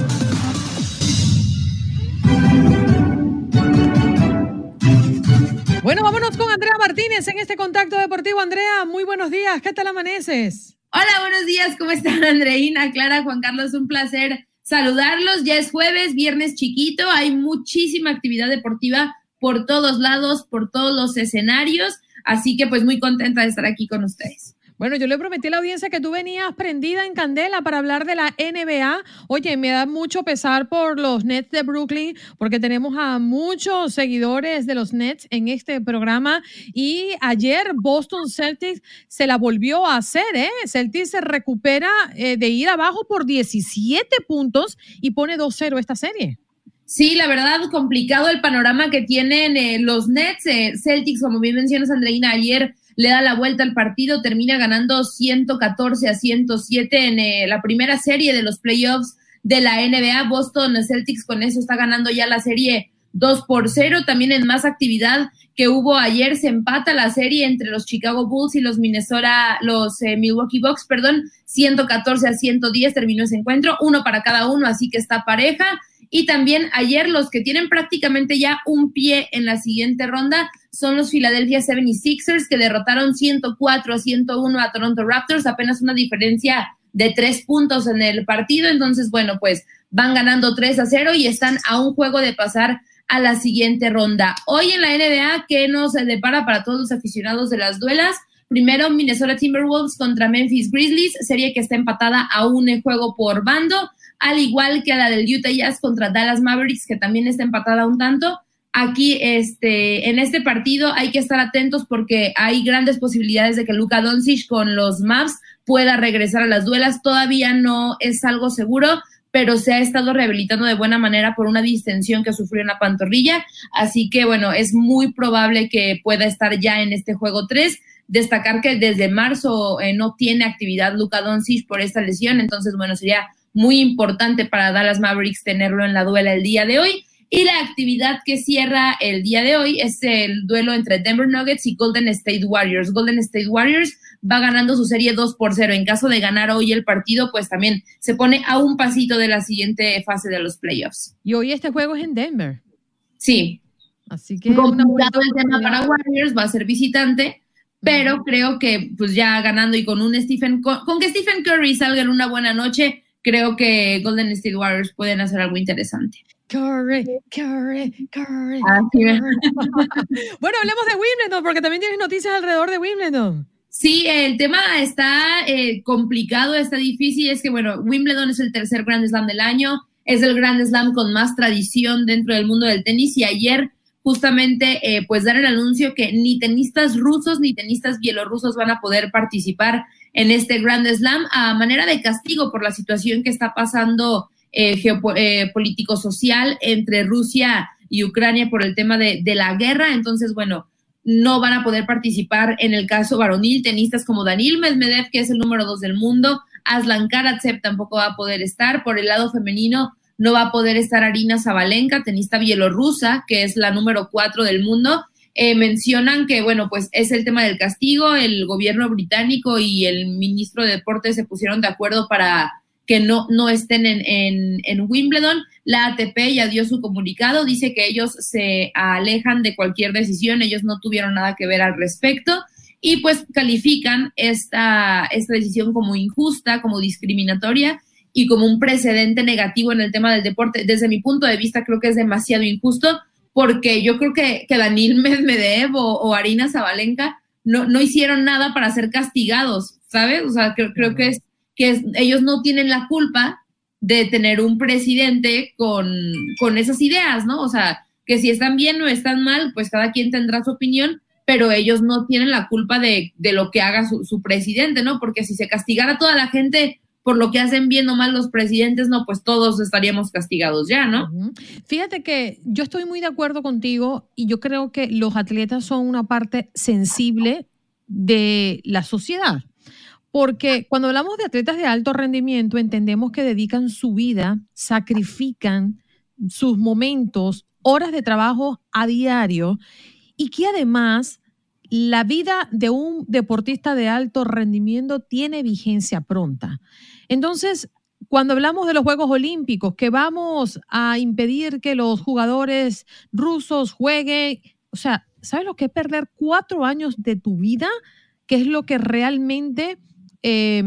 Bueno, vámonos con Andrea Martínez en este contacto deportivo. Andrea, muy buenos días. ¿Qué tal amaneces? Hola, buenos días. ¿Cómo están, Andreina, Clara, Juan Carlos? Un placer saludarlos. Ya es jueves, viernes chiquito. Hay muchísima actividad deportiva por todos lados, por todos los escenarios. Así que pues muy contenta de estar aquí con ustedes. Bueno, yo le prometí a la audiencia que tú venías prendida en candela para hablar de la NBA. Oye, me da mucho pesar por los Nets de Brooklyn, porque tenemos a muchos seguidores de los Nets en este programa. Y ayer Boston Celtics se la volvió a hacer, ¿eh? Celtics se recupera eh, de ir abajo por 17 puntos y pone 2-0 esta serie. Sí, la verdad, complicado el panorama que tienen eh, los Nets. Eh, Celtics, como bien mencionas, Andreina, ayer le da la vuelta al partido, termina ganando 114 a 107 en eh, la primera serie de los playoffs de la NBA. Boston Celtics con eso está ganando ya la serie 2 por 0. También en más actividad que hubo ayer se empata la serie entre los Chicago Bulls y los Minnesota, los eh, Milwaukee Bucks, perdón, 114 a 110 terminó ese encuentro, uno para cada uno, así que está pareja. Y también ayer los que tienen prácticamente ya un pie en la siguiente ronda son los Philadelphia 76ers que derrotaron 104 a 101 a Toronto Raptors, apenas una diferencia de tres puntos en el partido. Entonces, bueno, pues van ganando 3 a 0 y están a un juego de pasar a la siguiente ronda. Hoy en la NBA, ¿qué nos depara para todos los aficionados de las duelas? Primero, Minnesota Timberwolves contra Memphis Grizzlies, serie que está empatada a un juego por bando, al igual que a la del Utah Jazz contra Dallas Mavericks, que también está empatada un tanto. Aquí, este, en este partido hay que estar atentos porque hay grandes posibilidades de que Luka Doncic con los Mavs pueda regresar a las duelas. Todavía no es algo seguro, pero se ha estado rehabilitando de buena manera por una distensión que sufrió en la pantorrilla. Así que, bueno, es muy probable que pueda estar ya en este juego 3. Destacar que desde marzo eh, no tiene actividad Luka Doncic por esta lesión, entonces, bueno, sería muy importante para Dallas Mavericks tenerlo en la duela el día de hoy. Y la actividad que cierra el día de hoy es el duelo entre Denver Nuggets y Golden State Warriors. Golden State Warriors va ganando su serie 2 por 0. En caso de ganar hoy el partido, pues también se pone a un pasito de la siguiente fase de los playoffs. Y hoy este juego es en Denver. Sí. Así que complicado el tema para Warriors, va a ser visitante, pero creo que pues ya ganando y con un Stephen, con, con que Stephen Curry salga en una buena noche, creo que Golden State Warriors pueden hacer algo interesante. Curry, Curry, Curry. <laughs> Bueno, hablemos de Wimbledon, porque también tienes noticias alrededor de Wimbledon. Sí, el tema está eh, complicado, está difícil. Es que, bueno, Wimbledon es el tercer Grand Slam del año, es el Grand Slam con más tradición dentro del mundo del tenis y ayer justamente eh, pues dar el anuncio que ni tenistas rusos ni tenistas bielorrusos van a poder participar en este Grand Slam a manera de castigo por la situación que está pasando eh, geopolítico-social entre Rusia y Ucrania por el tema de, de la guerra. Entonces, bueno, no van a poder participar en el caso varonil, tenistas como Danil Medvedev, que es el número dos del mundo, Aslan Karatsev tampoco va a poder estar, por el lado femenino no va a poder estar Arina Zabalenka, tenista bielorrusa, que es la número cuatro del mundo. Eh, mencionan que, bueno, pues es el tema del castigo, el gobierno británico y el ministro de Deportes se pusieron de acuerdo para que no, no estén en, en, en Wimbledon. La ATP ya dio su comunicado, dice que ellos se alejan de cualquier decisión, ellos no tuvieron nada que ver al respecto y pues califican esta, esta decisión como injusta, como discriminatoria y como un precedente negativo en el tema del deporte. Desde mi punto de vista creo que es demasiado injusto porque yo creo que, que Daniel Medvedev o, o Arina Zabalenka no, no hicieron nada para ser castigados, ¿sabes? O sea, creo, creo que, es, que es, ellos no tienen la culpa de tener un presidente con, con esas ideas, ¿no? O sea, que si están bien o están mal, pues cada quien tendrá su opinión, pero ellos no tienen la culpa de, de lo que haga su, su, presidente, ¿no? Porque si se castigara a toda la gente por lo que hacen bien o mal los presidentes, no, pues todos estaríamos castigados ya, ¿no? Fíjate que yo estoy muy de acuerdo contigo y yo creo que los atletas son una parte sensible de la sociedad. Porque cuando hablamos de atletas de alto rendimiento, entendemos que dedican su vida, sacrifican sus momentos, horas de trabajo a diario y que además la vida de un deportista de alto rendimiento tiene vigencia pronta. Entonces, cuando hablamos de los Juegos Olímpicos, que vamos a impedir que los jugadores rusos jueguen, o sea, ¿sabes lo que es perder cuatro años de tu vida? Que es lo que realmente eh,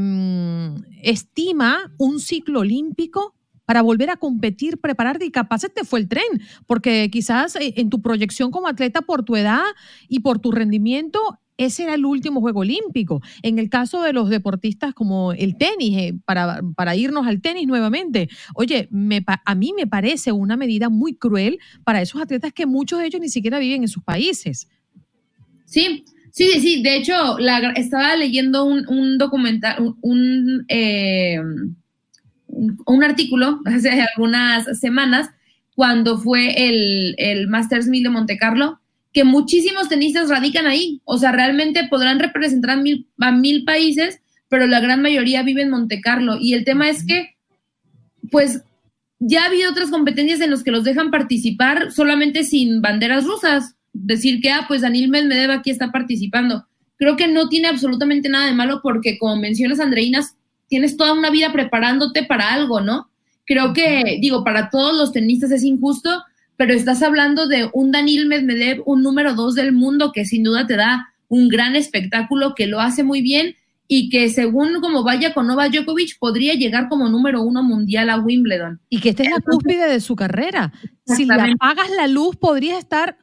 estima un ciclo olímpico para volver a competir, prepararte y capaz te fue el tren, porque quizás eh, en tu proyección como atleta por tu edad y por tu rendimiento, ese era el último juego olímpico. En el caso de los deportistas como el tenis, eh, para, irnos al tenis nuevamente, oye, me, a mí me parece una medida muy cruel para esos atletas que muchos de ellos ni siquiera viven en sus países. Sí, sí, sí. De hecho, estaba leyendo un, documental, eh, un artículo <laughs> hace algunas semanas cuando fue el, el Masters 1000 de Monte Carlo, que muchísimos tenistas radican ahí. O sea, realmente podrán representar a mil, a mil países, pero la gran mayoría vive en Monte Carlo. Y el tema es que, pues, ya ha habido otras competencias en las que los dejan participar solamente sin banderas rusas. Decir que, ah, pues Daniel Medvedev aquí está participando. Creo que no tiene absolutamente nada de malo porque, como mencionas, Andreinas, tienes toda una vida preparándote para algo, ¿no? Creo que, digo, para todos los tenistas es injusto, pero estás hablando de un Daniel Medvedev, un número dos del mundo que sin duda te da un gran espectáculo, que lo hace muy bien y que según como vaya con Novak Djokovic podría llegar como número uno mundial a Wimbledon. Y que esta es la cúspide de su carrera. Si le apagas la luz, podría estar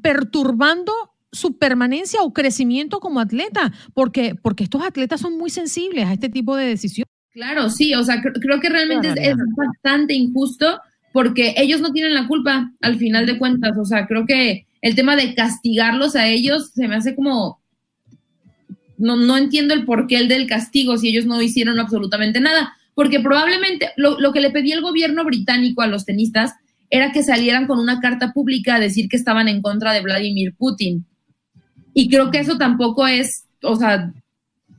perturbando su permanencia o crecimiento como atleta, porque, porque estos atletas son muy sensibles a este tipo de decisiones. Claro, sí, o sea, cr creo que realmente es, es, bastante injusto porque ellos no tienen la culpa al final de cuentas, o sea, creo que el tema de castigarlos a ellos se me hace como, no, no entiendo el porqué el del castigo si ellos no hicieron absolutamente nada, porque probablemente lo, lo que le pedía el gobierno británico a los tenistas era que salieran con una carta pública a decir que estaban en contra de Vladimir Putin. Y creo que eso tampoco es, o sea,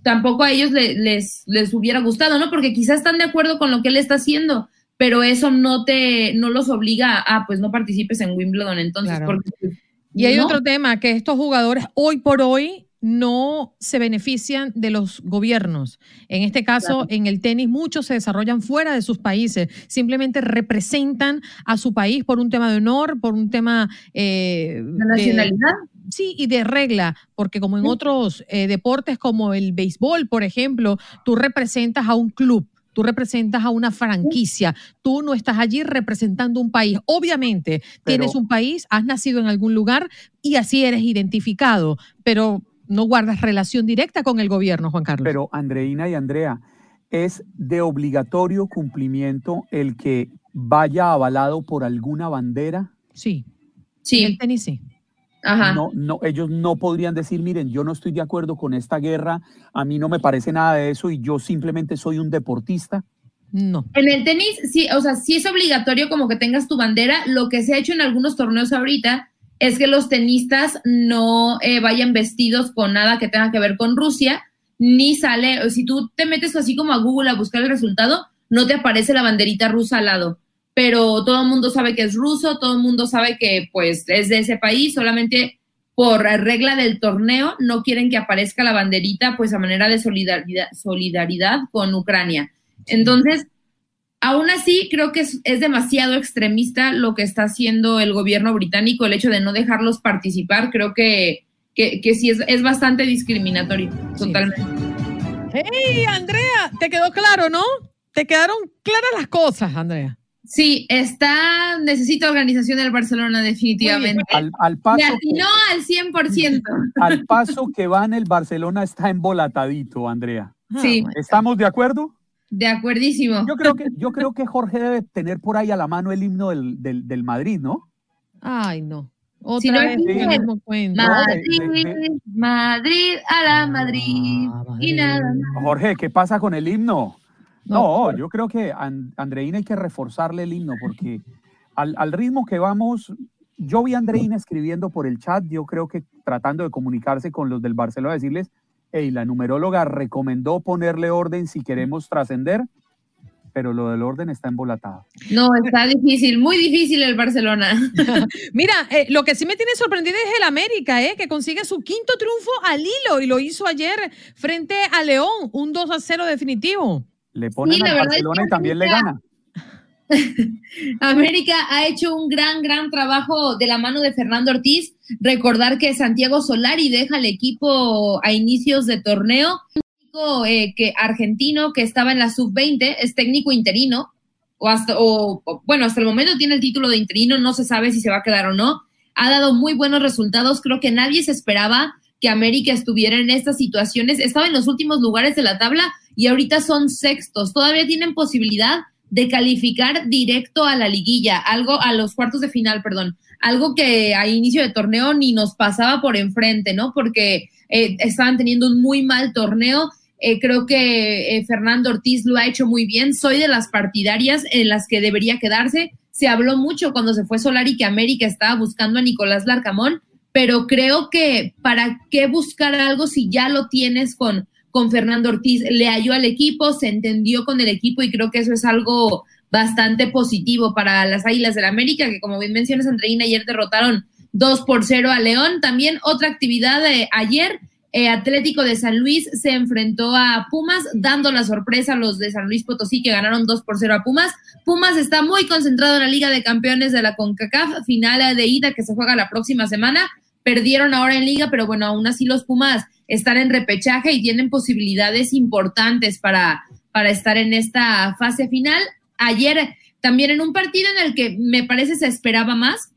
tampoco a ellos les, les hubiera gustado, ¿no? Porque quizás están de acuerdo con lo que él está haciendo, pero eso no te, no los obliga a, pues no participes en Wimbledon entonces. Claro. Porque, y hay no. otro tema, que estos jugadores hoy por hoy no se benefician de los gobiernos. En este caso, claro. en el tenis, muchos se desarrollan fuera de sus países, simplemente representan a su país por un tema de honor, por un tema... Eh, ¿De nacionalidad? De, sí, y de regla, porque como en sí. otros eh, deportes como el béisbol, por ejemplo, tú representas a un club tú representas a una franquicia, tú no estás allí representando un país. Obviamente, pero, tienes un país, has nacido en algún lugar y así eres identificado, pero no guardas relación directa con el gobierno, Juan Carlos. Pero Andreina y Andrea, es de obligatorio cumplimiento el que vaya avalado por alguna bandera. Sí. Sí. En el tenis sí. Ajá. No, no, ellos no podrían decir, miren, yo no estoy de acuerdo con esta guerra, a mí no me parece nada de eso y yo simplemente soy un deportista. No. En el tenis, sí, o sea, sí es obligatorio como que tengas tu bandera. Lo que se ha hecho en algunos torneos ahorita es que los tenistas no eh, vayan vestidos con nada que tenga que ver con Rusia, ni sale, si tú te metes así como a Google a buscar el resultado, no te aparece la banderita rusa al lado pero todo el mundo sabe que es ruso, todo el mundo sabe que pues es de ese país, solamente por regla del torneo no quieren que aparezca la banderita pues a manera de solidaridad, solidaridad con Ucrania. Entonces, aún así creo que es, es, demasiado extremista lo que está haciendo el gobierno británico, el hecho de no dejarlos participar, creo que, que, que sí es, es bastante discriminatorio, sí. totalmente. ¡Hey, Andrea! ¿Te quedó claro, no? Te quedaron claras las cosas, Andrea. Sí, está, necesita organización del Barcelona definitivamente. Al, al paso Me atinó al 100%. <laughs> Al paso que van el Barcelona está embolatadito, Andrea. Sí. ¿Estamos de acuerdo? De acuerdísimo. Yo creo que, yo creo que Jorge debe tener por ahí a la mano el himno del, del, del Madrid, ¿no? Ay, no. Otra Si no, vez sí. el mismo cuento. Madrid, Madrid, a la Madrid. Y nada más. Jorge, ¿qué pasa con el himno? No, No, yo creo que a An- Andreina hay que reforzarle el himno porque al, al ritmo que vamos, yo vi a Andreina escribiendo por el chat, yo creo que tratando de comunicarse con los del Barcelona, decirles, hey, la numeróloga recomendó ponerle orden si queremos trascender, pero lo del orden está embolatado. No, está difícil, muy difícil el Barcelona. <laughs> Mira, eh, lo que sí me tiene sorprendida es el América, eh, que consigue su quinto triunfo al hilo y lo hizo ayer frente a León, un 2 a 0 definitivo. Le ponen verdad es Barcelona y también le gana. <laughs> América ha hecho un gran, gran trabajo de la mano de Fernando Ortiz. Recordar que Santiago Solari deja el equipo a inicios de torneo. Eh, que, argentino que estaba en la sub-20, es técnico interino, o hasta, o, o, bueno, hasta el momento tiene el título de interino, no se sabe si se va a quedar o no. Ha dado muy buenos resultados. Creo que nadie se esperaba que América estuviera en estas situaciones. Estaba en los últimos lugares de la tabla y ahorita son sextos. Todavía tienen posibilidad de calificar directo a la liguilla, algo a los cuartos de final, perdón, algo que a inicio de torneo ni nos pasaba por enfrente, ¿no? Porque eh, estaban teniendo un muy mal torneo. Eh, creo que eh, Fernando Ortiz lo ha hecho muy bien. Soy de las partidarias en las que debería quedarse. Se habló mucho cuando se fue Solari que América estaba buscando a Nicolás Larcamón, pero creo que para qué buscar algo si ya lo tienes con, con Fernando Ortiz. Le halló al equipo, se entendió con el equipo y creo que eso es algo bastante positivo para las Águilas del América, que como bien mencionas, Andreina, ayer derrotaron 2 por 0 a León. También otra actividad de ayer, eh, Atlético de San Luis se enfrentó a Pumas, dando la sorpresa a los de San Luis Potosí que ganaron 2 por 0 a Pumas. Pumas está muy concentrado en la Liga de Campeones de la CONCACAF, final de ida que se juega la próxima semana. Perdieron ahora en liga, pero bueno, aún así los Pumas están en repechaje y tienen posibilidades importantes para, para estar en esta fase final. Ayer también en un partido en el que me parece se esperaba más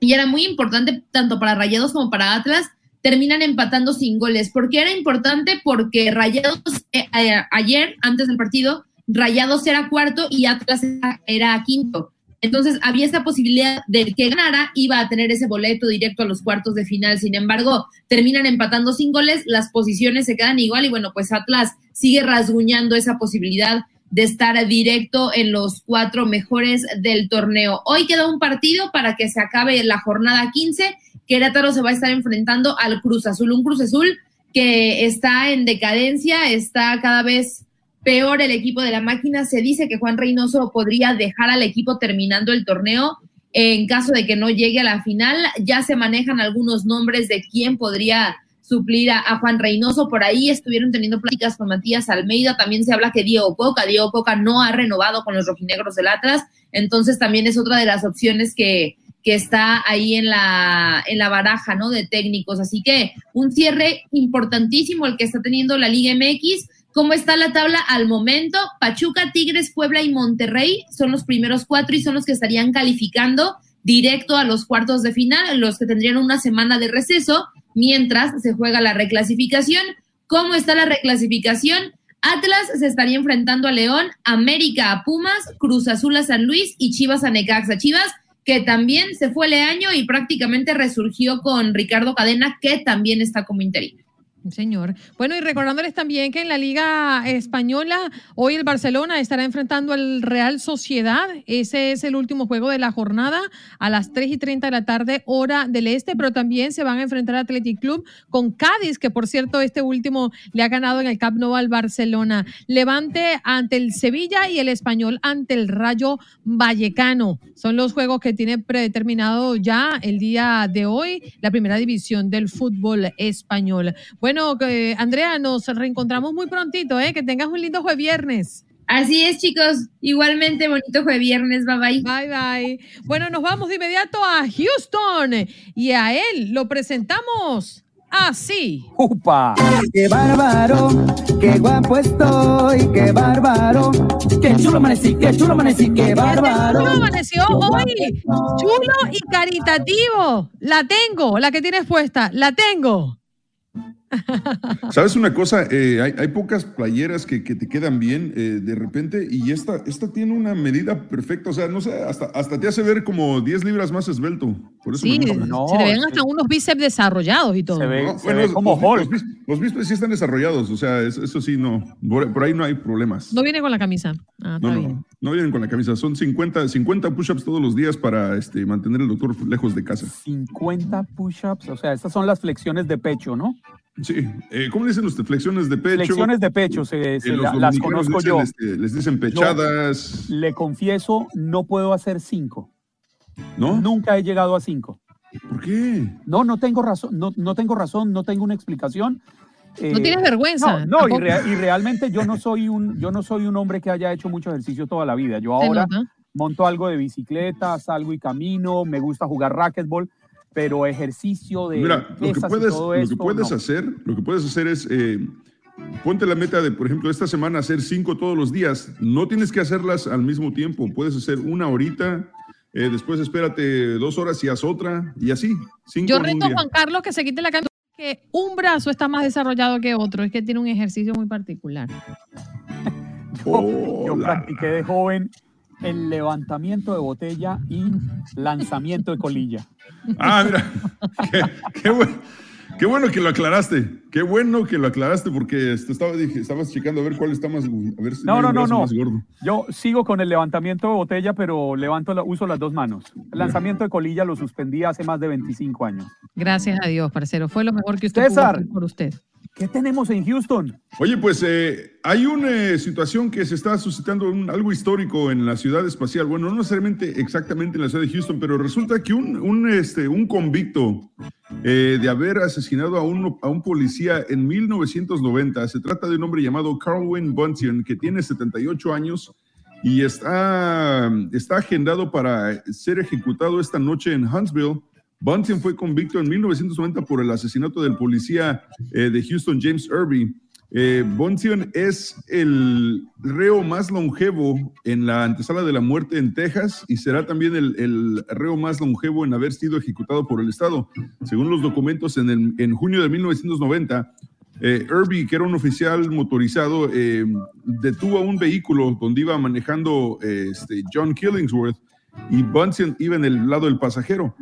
y era muy importante tanto para Rayados como para Atlas, terminan empatando sin goles. ¿Por qué era importante? Porque Rayados eh, eh, ayer, antes del partido, Rayados era cuarto y Atlas era, era quinto. Entonces había esa posibilidad de que ganara, iba a tener ese boleto directo a los cuartos de final. Sin embargo, terminan empatando sin goles, las posiciones se quedan igual y bueno, pues Atlas sigue rasguñando esa posibilidad de estar directo en los cuatro mejores del torneo. Hoy queda un partido para que se acabe la jornada 15. Querétaro se va a estar enfrentando al Cruz Azul, un Cruz Azul que está en decadencia, está cada vez peor el equipo de la máquina. Se dice que Juan Reynoso podría dejar al equipo terminando el torneo en caso de que no llegue a la final. Ya se manejan algunos nombres de quién podría suplir a, Juan Reynoso. Por ahí estuvieron teniendo pláticas con Matías Almeida. También se habla que Diego Coca, Diego Coca no ha renovado con los rojinegros del Atlas. Entonces también es otra de las opciones que, que está ahí en la, en la baraja, ¿no? De técnicos. Así que un cierre importantísimo el que está teniendo la Liga MX. ¿Cómo está la tabla al momento? Pachuca, Tigres, Puebla y Monterrey son los primeros cuatro y son los que estarían calificando directo a los cuartos de final, los que tendrían una semana de receso mientras se juega la reclasificación. ¿Cómo está la reclasificación? Atlas se estaría enfrentando a León, América a Pumas, Cruz Azul a San Luis y Chivas a Necaxa. Chivas que también se fue el año y prácticamente resurgió con Ricardo Cadena, que también está como interino. Señor. Bueno, y recordándoles también que en la Liga Española, hoy el Barcelona estará enfrentando al Real Sociedad. Ese es el último juego de la jornada a las 3 y 30 de la tarde, hora del este, pero también se van a enfrentar Athletic Club con Cádiz, que por cierto, este último le ha ganado en el Camp Nou al Barcelona. Levante ante el Sevilla y el Español ante el Rayo Vallecano. Son los juegos que tiene predeterminado ya el día de hoy la primera división del fútbol español. Bueno, eh, Andrea, nos reencontramos muy prontito, ¿eh? Que tengas un lindo jueves viernes. Así es, chicos. Igualmente, bonito jueves viernes. Bye bye. Bye bye. Bueno, nos vamos de inmediato a Houston y a él lo presentamos así. ¡Upa! ¡Qué bárbaro! ¡Qué guapo estoy! ¡Qué bárbaro! ¡Qué chulo amanecí! ¡Qué chulo amanecí! ¡Qué bárbaro! chulo amaneció hoy! Chulo y caritativo. La tengo, la que tienes puesta, la tengo. <laughs> ¿Sabes una cosa? Eh, hay, hay pocas playeras que, que te quedan bien eh, de repente y esta, esta tiene una medida perfecta. O sea, no sé, hasta, hasta te hace ver como 10 libras más esbelto. Por eso Sí, me gusta. se le ven hasta unos bíceps desarrollados y todo. Se ve, No, se bueno, ve como los, Hulk. Los, los bíceps sí están desarrollados, o sea, eso, eso sí, no. Por, por ahí no hay problemas. No viene con la camisa. Ah, está No, bien. no, no vienen con la camisa. Son 50, 50 push-ups todos los días para este, mantener al doctor lejos de casa. 50 push-ups, o sea, estas son las flexiones de pecho, ¿no? Sí. Eh, ¿Cómo dicen usted? Flexiones de pecho. Flexiones de pecho, se, Eh, se los la- las conozco dicen, yo. este, les dicen pechadas, Le confieso, no puedo hacer cinco. ¿no? Nunca he llegado a cinco. ¿Por qué? No, no tengo razón, no, no tengo razón, no tengo una explicación. Eh, No tienes vergüenza. No, no y, rea- y realmente yo no soy un, yo no soy un hombre que haya hecho mucho ejercicio toda la vida. Yo ahora nota. monto algo de bicicleta, salgo y camino, me gusta jugar racquetball, pero ejercicio de Mira, lo que puedes, todo lo que puedes no. hacer, lo que puedes hacer es eh, ponte la meta de, por ejemplo, esta semana hacer cinco todos los días. No tienes que hacerlas al mismo tiempo. Puedes hacer una horita, eh, después espérate dos horas y haz otra y así. Cinco Yo reto a. Juan Carlos que se quite la camisa. Que un brazo está más desarrollado que otro. Es que tiene un ejercicio muy particular. Oh, <laughs> Yo la- practiqué de joven el levantamiento de botella y lanzamiento de colilla. Ah, mira, qué, qué bueno, qué bueno que lo aclaraste. Qué bueno que lo aclaraste porque estaba, dije, estabas checando a ver cuál está más, a ver si No, no, no, no. más gordo. Yo sigo con el levantamiento de botella, pero levanto la- uso las dos manos. El lanzamiento de colilla lo suspendí hace más de 25 años. Gracias a Dios, parcero. Fue lo mejor que usted César. pudo hacer por usted. ¿Qué tenemos en Houston? Oye, pues eh, hay una situación que se está suscitando un- algo histórico en la ciudad espacial. Bueno, no necesariamente exactamente en la ciudad de Houston, pero resulta que un, un, este, un convicto eh, de haber asesinado a un, a un policía en 1990, se trata de un hombre llamado Carlwyn Buntion, que tiene 78 años y está, está agendado para ser ejecutado esta noche en Huntsville. Bunting fue convicto en 1990 por el asesinato del policía eh, de Houston, James Irby. Eh, es el reo más longevo en la antesala de la muerte en Texas y será también el, reo más longevo en haber sido ejecutado por el Estado. Según los documentos, en, en junio de 1990, eh, Irby, que era un oficial motorizado, eh, detuvo un vehículo donde iba manejando este, John Killingsworth y Bunsen iba en el lado del pasajero.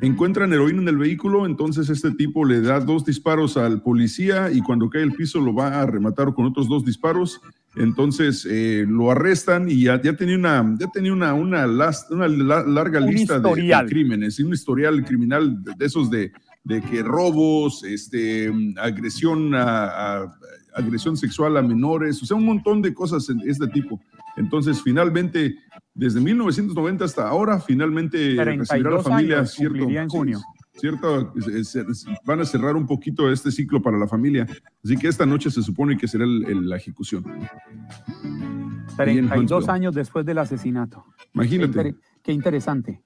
Encuentran heroína en el vehículo, entonces este tipo le da dos disparos al policía y cuando cae al piso lo va a rematar con otros dos disparos. Entonces eh, lo arrestan y ya, ya tenía una, ya tenía una, una, las- una la- larga Un lista de- de, crímenes y un historial criminal de, de esos de, de que robos, este, agresión a, a- agresión sexual a menores, o sea, un montón de cosas en este tipo. Entonces, finalmente, desde 1990 hasta ahora, finalmente recibirá la 32 familia cierto, en junio. cierto, van a cerrar un poquito este ciclo para la familia. Así que esta noche se supone que será el- el- la ejecución. Ahí en 32 Huntsville. años después del asesinato. Qué, Imagínate. inter- qué interesante.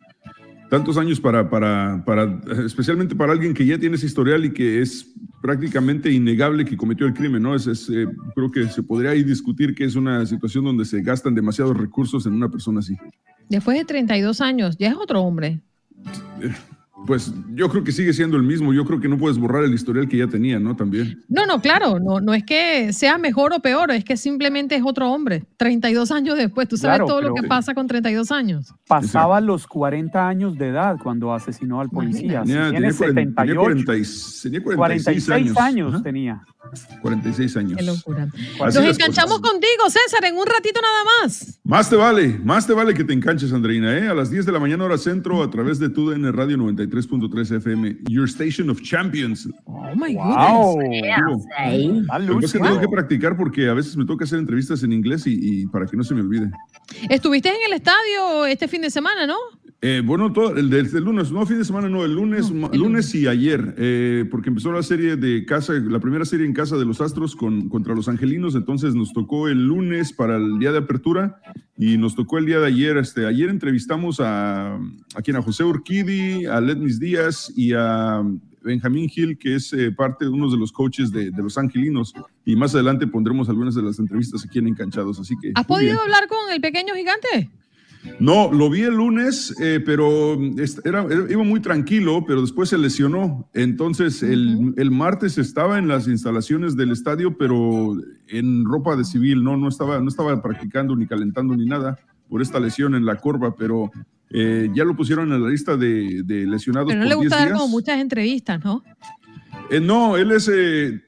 Tantos años para, para, para, especialmente para alguien que ya tiene ese historial y que es prácticamente innegable que cometió el crimen, ¿no? Es, es, eh, creo que se podría ahí discutir que es una situación donde se gastan demasiados recursos en una persona así. Después de 32 años, ya es otro hombre. Pues yo creo que sigue siendo el mismo, yo creo que no puedes borrar el historial que ya tenía, ¿no? También. No, no, claro, no, no es que sea mejor o peor, es que simplemente es otro hombre. 32 años después, tú sabes Claro, todo lo que pasa con 32 años. Pasaba los 40 años de edad cuando asesinó al policía. Si Tenía, tiene tenía 40 tenía 78, 40 y- tenía 46, 46 años Ajá, tenía. 46 años. Qué locura. Así Nos enganchamos cosas. contigo, César, en un ratito nada más. Más te vale, más te vale que te enganches, Andreina, ¿eh? A las 10 de la mañana hora centro a través de TUDN Radio 93.3 FM, Your Station of Champions. Oh my ¡Wow! goodness. Pasa es que tengo que practicar porque a veces me toca hacer entrevistas en inglés y, y para que no se me olvide. Estuviste en el estadio este fin de semana, ¿no? Eh, bueno, todo, el del lunes, no fin de semana, no, el lunes, No, el lunes y ayer, eh, porque empezó la serie de casa, la primera serie en casa de los Astros con, contra los Angelinos, entonces nos tocó el lunes para el día de apertura y nos tocó el día de ayer. Este, ayer entrevistamos a, a quien, a José Urquidi, a Letnis Díaz y a Benjamín Gil, que es eh, parte de uno de los coaches de, de los Angelinos, y más adelante pondremos algunas de las entrevistas aquí en Encanchados, así que... ¿Has muy bien. podido hablar con el pequeño gigante? No, lo vi el lunes, eh, pero est- era, era- iba muy tranquilo, pero después se lesionó. Entonces, el, el martes estaba en las instalaciones del estadio, pero en ropa de civil, no, no, estaba, no estaba practicando ni calentando ni nada por esta lesión en la corva, pero eh, ya lo pusieron en la lista de, de lesionados Pero no le por 10 gusta dar días. como muchas entrevistas, ¿no? Eh, no, él es, eh,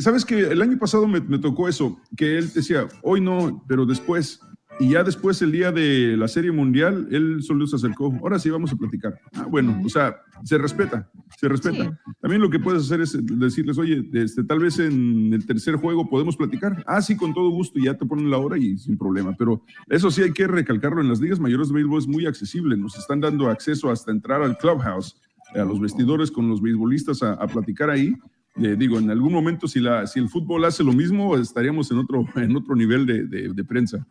sabes que el año pasado me, me tocó eso, que él decía, hoy no, pero después, y ya después el día de la Serie Mundial, él solo se acercó, ahora sí vamos a platicar. Ah, bueno, o sea, se respeta, se respeta. También lo que puedes hacer es decirles, oye, este, tal vez en el tercer juego podemos platicar. Ah, sí, con todo gusto, ya te ponen la hora y sin problema. Pero eso sí hay que recalcarlo, en las ligas mayores de béisbol es muy accesible, nos están dando acceso hasta entrar al clubhouse a los vestidores con los beisbolistas a, a platicar ahí. Eh, digo, en algún momento si, la, si el fútbol hace lo mismo, estaríamos en otro, <laughs> en otro nivel de, de- de prensa.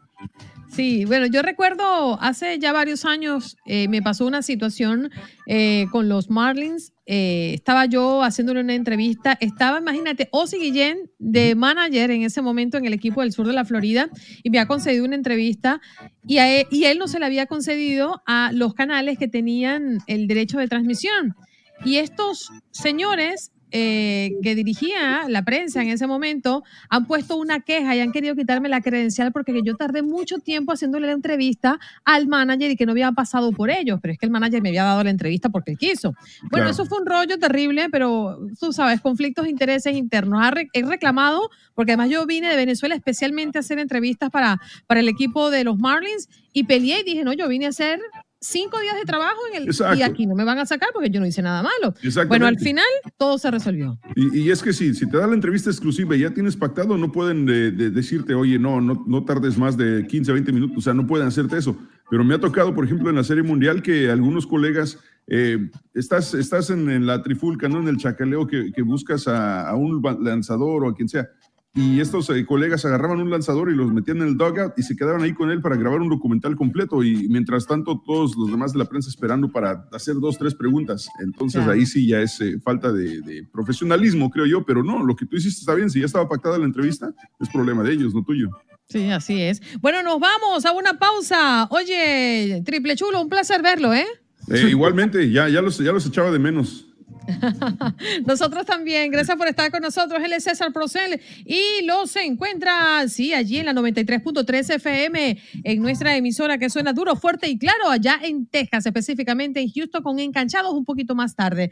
Sí, bueno, yo recuerdo hace ya varios años eh, me pasó una situación eh, con los Marlins. eh, estaba yo haciéndole una entrevista. Estaba, imagínate, Ozzy Guillén de manager en ese momento en el equipo del sur de la Florida y me ha concedido una entrevista y, a él, y él no se la había concedido a los canales que tenían el derecho de transmisión. Y estos señores eh, que dirigía la prensa en ese momento han puesto una queja y han querido quitarme la credencial porque yo tardé mucho tiempo haciéndole la entrevista al manager y que no había pasado por ellos, pero es que el manager me había dado la entrevista porque él quiso. Bueno, Claro. eso fue un rollo terrible, pero tú sabes, conflictos de intereses internos. He reclamado, porque además yo vine de Venezuela especialmente a hacer entrevistas para, para el equipo de los Marlins y peleé y dije, no, yo vine a hacer cinco días de trabajo en el, y aquí no me van a sacar porque yo no hice nada malo. Bueno, al final todo se resolvió. Y, y es que sí, si te da la entrevista exclusiva y ya tienes pactado, no pueden de- decirte, oye, no, no, no tardes más de 15, 20 minutos, o sea, no pueden hacerte eso. Pero me ha tocado, por ejemplo, en la Serie Mundial que algunos colegas, eh, estás, estás en, en la trifulca, ¿no? En el chacaleo que, que buscas a, a un lanzador o a quien sea. Y estos eh, colegas agarraban un lanzador y los metían en el dugout y se quedaban ahí con él para grabar un documental completo. Y mientras tanto, todos los demás de la prensa esperando para hacer dos, tres preguntas. Entonces Claro. ahí sí ya es eh, falta de, de profesionalismo, creo yo. Pero no, lo que tú hiciste está bien. Si ya estaba pactada la entrevista, es problema de ellos, no tuyo. Sí, así es. Bueno, nos vamos a una pausa. Oye, Triple Chulo, un placer verlo, ¿eh? Eh, igualmente, ya, ya, los, ya los echaba de menos. <laughs> Nosotros también. Gracias por estar con nosotros. Él es César Procel y los encuentra, sí, allí en la 93.3 FM, en nuestra emisora que suena duro, fuerte y claro, allá en Texas, específicamente en Houston, con Enganchados un poquito más tarde.